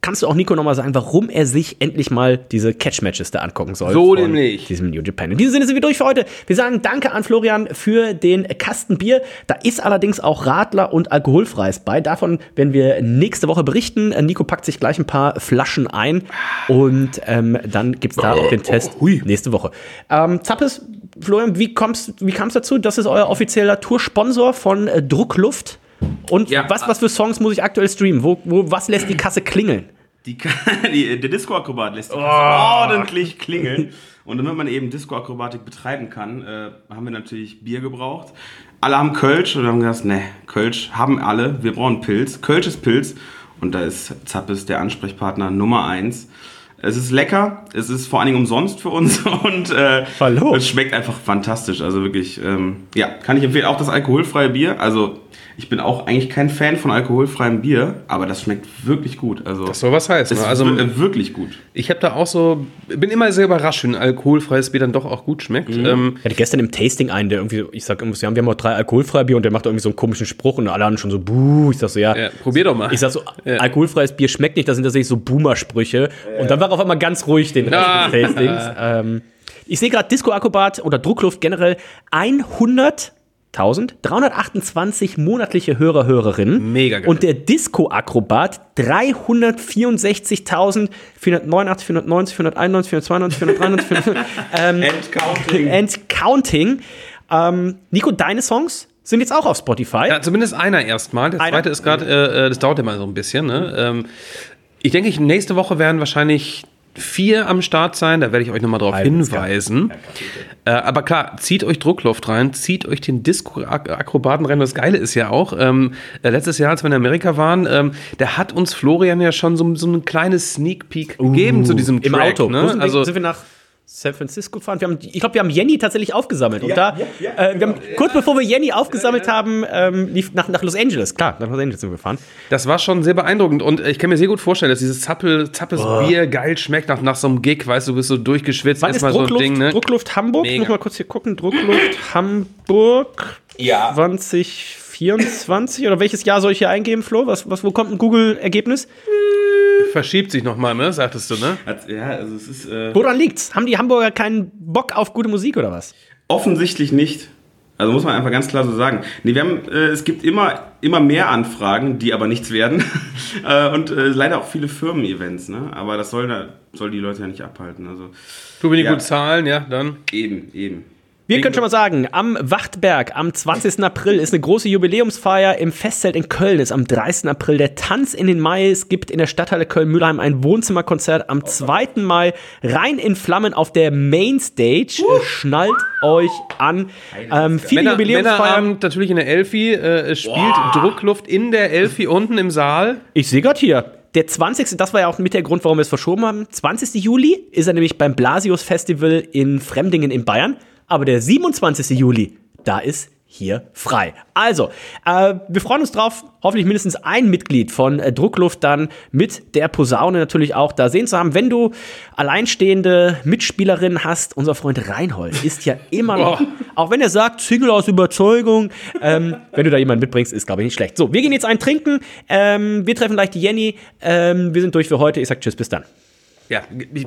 kannst du auch Nico nochmal sagen, warum er sich endlich mal diese Catch-Matches da angucken soll.
So nämlich.
Diesem New Japan. In diesem Sinne sind wir durch für heute. Wir sagen Danke an Florian für den Kasten Bier. Da ist allerdings auch Radler und Alkoholfreies bei. Davon werden wir nächste Woche berichten. Nico packt sich gleich ein paar Flaschen ein und ähm, dann gibt es da auch den Test oh, nächste Woche. Ähm, Zappes, Florian, wie, wie kam es dazu? Das ist euer offizieller Toursponsor von äh, Druckluft. Und ja. was, was für Songs muss ich aktuell streamen? Wo, wo, was lässt die Kasse klingeln?
Die, die, der Disco-Akrobat lässt die Kasse oh. ordentlich klingeln. Und damit man eben Disco-Akrobatik betreiben kann, äh, haben wir natürlich Bier gebraucht. Alle haben Kölsch und haben gesagt, ne, Kölsch haben alle, wir brauchen Pilz. Kölsch ist Pilz und da ist Zappes der Ansprechpartner Nummer eins. Es ist lecker, es ist vor allen Dingen umsonst für uns und äh, es schmeckt einfach fantastisch. Also wirklich, ähm, ja, kann ich empfehlen. Auch das alkoholfreie Bier, also ich bin auch eigentlich kein Fan von alkoholfreiem Bier, aber das schmeckt wirklich gut. Also
das soll was heißen.
Ne? Also wirklich gut.
Ich habe da auch so, bin immer sehr überrascht, wenn alkoholfreies Bier dann doch auch gut schmeckt. Mhm.
Ähm, ich hatte gestern im Tasting einen, der irgendwie, ich sag, wir haben, wir haben auch drei alkoholfreie Bier und der macht irgendwie so einen komischen Spruch und alle haben schon so, buh. Ich sag so, ja,
ja probier doch mal.
Ich sag so, ja. alkoholfreies Bier schmeckt nicht, das sind tatsächlich so Boomer-Sprüche. Ja. Und dann war er auf einmal ganz ruhig den Rest ah. des Tastings. ähm, ich sehe gerade Disco Akrobat oder Druckluft generell 100 328 monatliche Hörer, Hörerinnen.
Mega geil.
Und der Disco-Akrobat 364.489, 490, 491, 492, 493, 493. ähm,
End Counting.
End Counting. Ähm, Nico, deine Songs sind jetzt auch auf Spotify.
Ja, zumindest einer erstmal. Der einer? zweite ist gerade, äh, äh, das dauert immer so ein bisschen. Ne? Ähm, ich denke, nächste Woche werden wahrscheinlich 4 am Start sein, da werde ich euch nochmal drauf hinweisen. Äh, aber klar, zieht euch Druckluft rein, zieht euch den Disco-Akrobaten rein. Das Geile ist ja auch, ähm, äh, letztes Jahr, als wir in Amerika waren, ähm, da hat uns Florian ja schon so, so ein kleines Sneak Peek gegeben zu diesem
Im
Track.
Auto.
Ne?
Sind,
also,
sind wir nach San Francisco gefahren? Wir haben, ich glaube, wir haben Jenny tatsächlich aufgesammelt. und da, äh, wir haben, kurz bevor wir Jenny aufgesammelt haben, ähm, lief nach, nach Los Angeles. Klar, nach Los Angeles sind wir gefahren.
Das war schon sehr beeindruckend und ich kann mir sehr gut vorstellen, dass dieses Zappel, Zappes Bier geil schmeckt nach, nach so einem Gig, weißt du, du bist so durchgeschwitzt,
Wann ist
erstmal so ein
Druckluft,
Ding, ne?
Druckluft Hamburg?
Mega.
Muss mal kurz hier gucken. Druckluft Hamburg
Ja.
2024 oder welches Jahr soll ich hier eingeben, Flo? Was, was, wo kommt ein Google-Ergebnis?
Verschiebt sich nochmal, ne? Sagtest du, ne?
Ja, also es ist äh,
Woran liegt's? Haben die Hamburger keinen Bock auf gute Musik oder was?
offensichtlich nicht. Also muss man einfach ganz klar so sagen. Nee, wir haben, äh, es gibt immer, immer mehr Anfragen, die aber nichts werden. äh, und äh, leider auch viele Firmen-Events, ne? Aber das soll, da, soll die Leute ja nicht abhalten. Also
Du, wenn die
Ja.
gut zahlen, ja, dann.
eben, eben.
Wir können schon mal sagen, am Wachtberg am 20. April ist eine große Jubiläumsfeier im Festzelt in Köln. Ist am 30. April der Tanz in den Mai. Es gibt in der Stadthalle Köln-Mülheim ein Wohnzimmerkonzert. Am 2. Mai rein in Flammen auf der Mainstage. Äh, Schnallt euch an. Ähm, viele
Männer,
Jubiläumsfeiern.
Männerabend natürlich in der Elfi, äh, es spielt Druckluft in der Elfi unten im Saal.
Ich sehe gerade hier. Der 20. Das war ja auch mit der Grund, warum wir es verschoben haben. 20. Juli ist er nämlich beim Blasius Festival in Fremdingen in Bayern. Aber der 27. Juli, da ist hier frei. Also, äh, wir freuen uns drauf, hoffentlich mindestens ein Mitglied von äh, Druckluft dann mit der Posaune natürlich auch da sehen zu haben. Wenn du alleinstehende Mitspielerin hast, unser Freund Reinhold ist ja immer noch, auch wenn er sagt, Single aus Überzeugung, ähm, wenn du da jemanden mitbringst, ist glaube ich nicht schlecht. So, wir gehen jetzt ein Trinken, ähm, wir treffen gleich die Jenny, ähm, wir sind durch für heute. Ich sag Tschüss, bis dann.
Ja,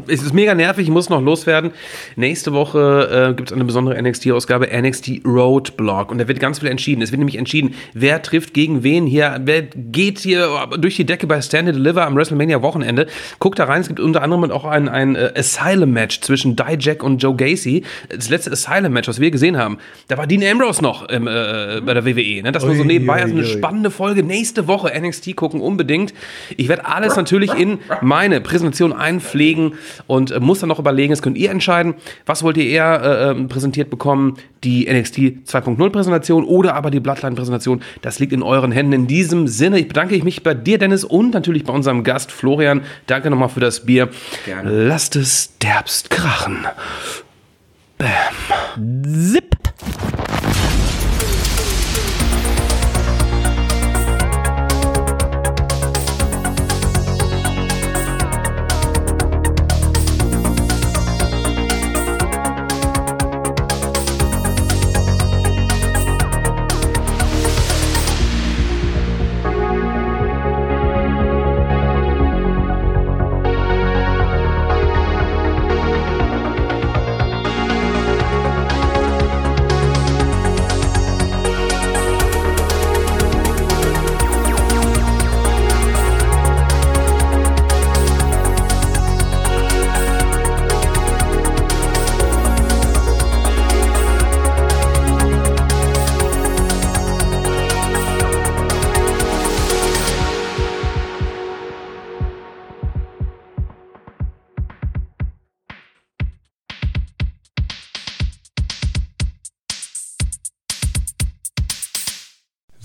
es ist mega nervig, ich muss noch loswerden. Nächste Woche äh, gibt es eine besondere NXT-Ausgabe, NXT Roadblock. Und da wird ganz viel entschieden. Es wird nämlich entschieden, wer trifft gegen wen hier, wer geht hier durch die Decke bei Stand and Deliver am WrestleMania-Wochenende. Guckt da rein, es gibt unter anderem auch ein, ein äh, Asylum-Match zwischen Dijak und Joe Gacy. Das letzte Asylum-Match, was wir gesehen haben, da war Dean Ambrose noch im, äh, bei der WWE. Ne? Das war so nebenbei also eine spannende Folge. Nächste Woche NXT gucken unbedingt. Ich werde alles natürlich in meine Präsentation einpflegen und äh, muss dann noch überlegen, das könnt ihr entscheiden, was wollt ihr eher äh, ähm, präsentiert bekommen, die NXT 2.0 Präsentation oder aber die Bloodline Präsentation, das liegt in euren Händen. In diesem Sinne, ich bedanke mich bei dir, Dennis, und natürlich bei unserem Gast Florian. Danke nochmal für das Bier.
Gerne.
Lasst es derbst krachen.
Zip!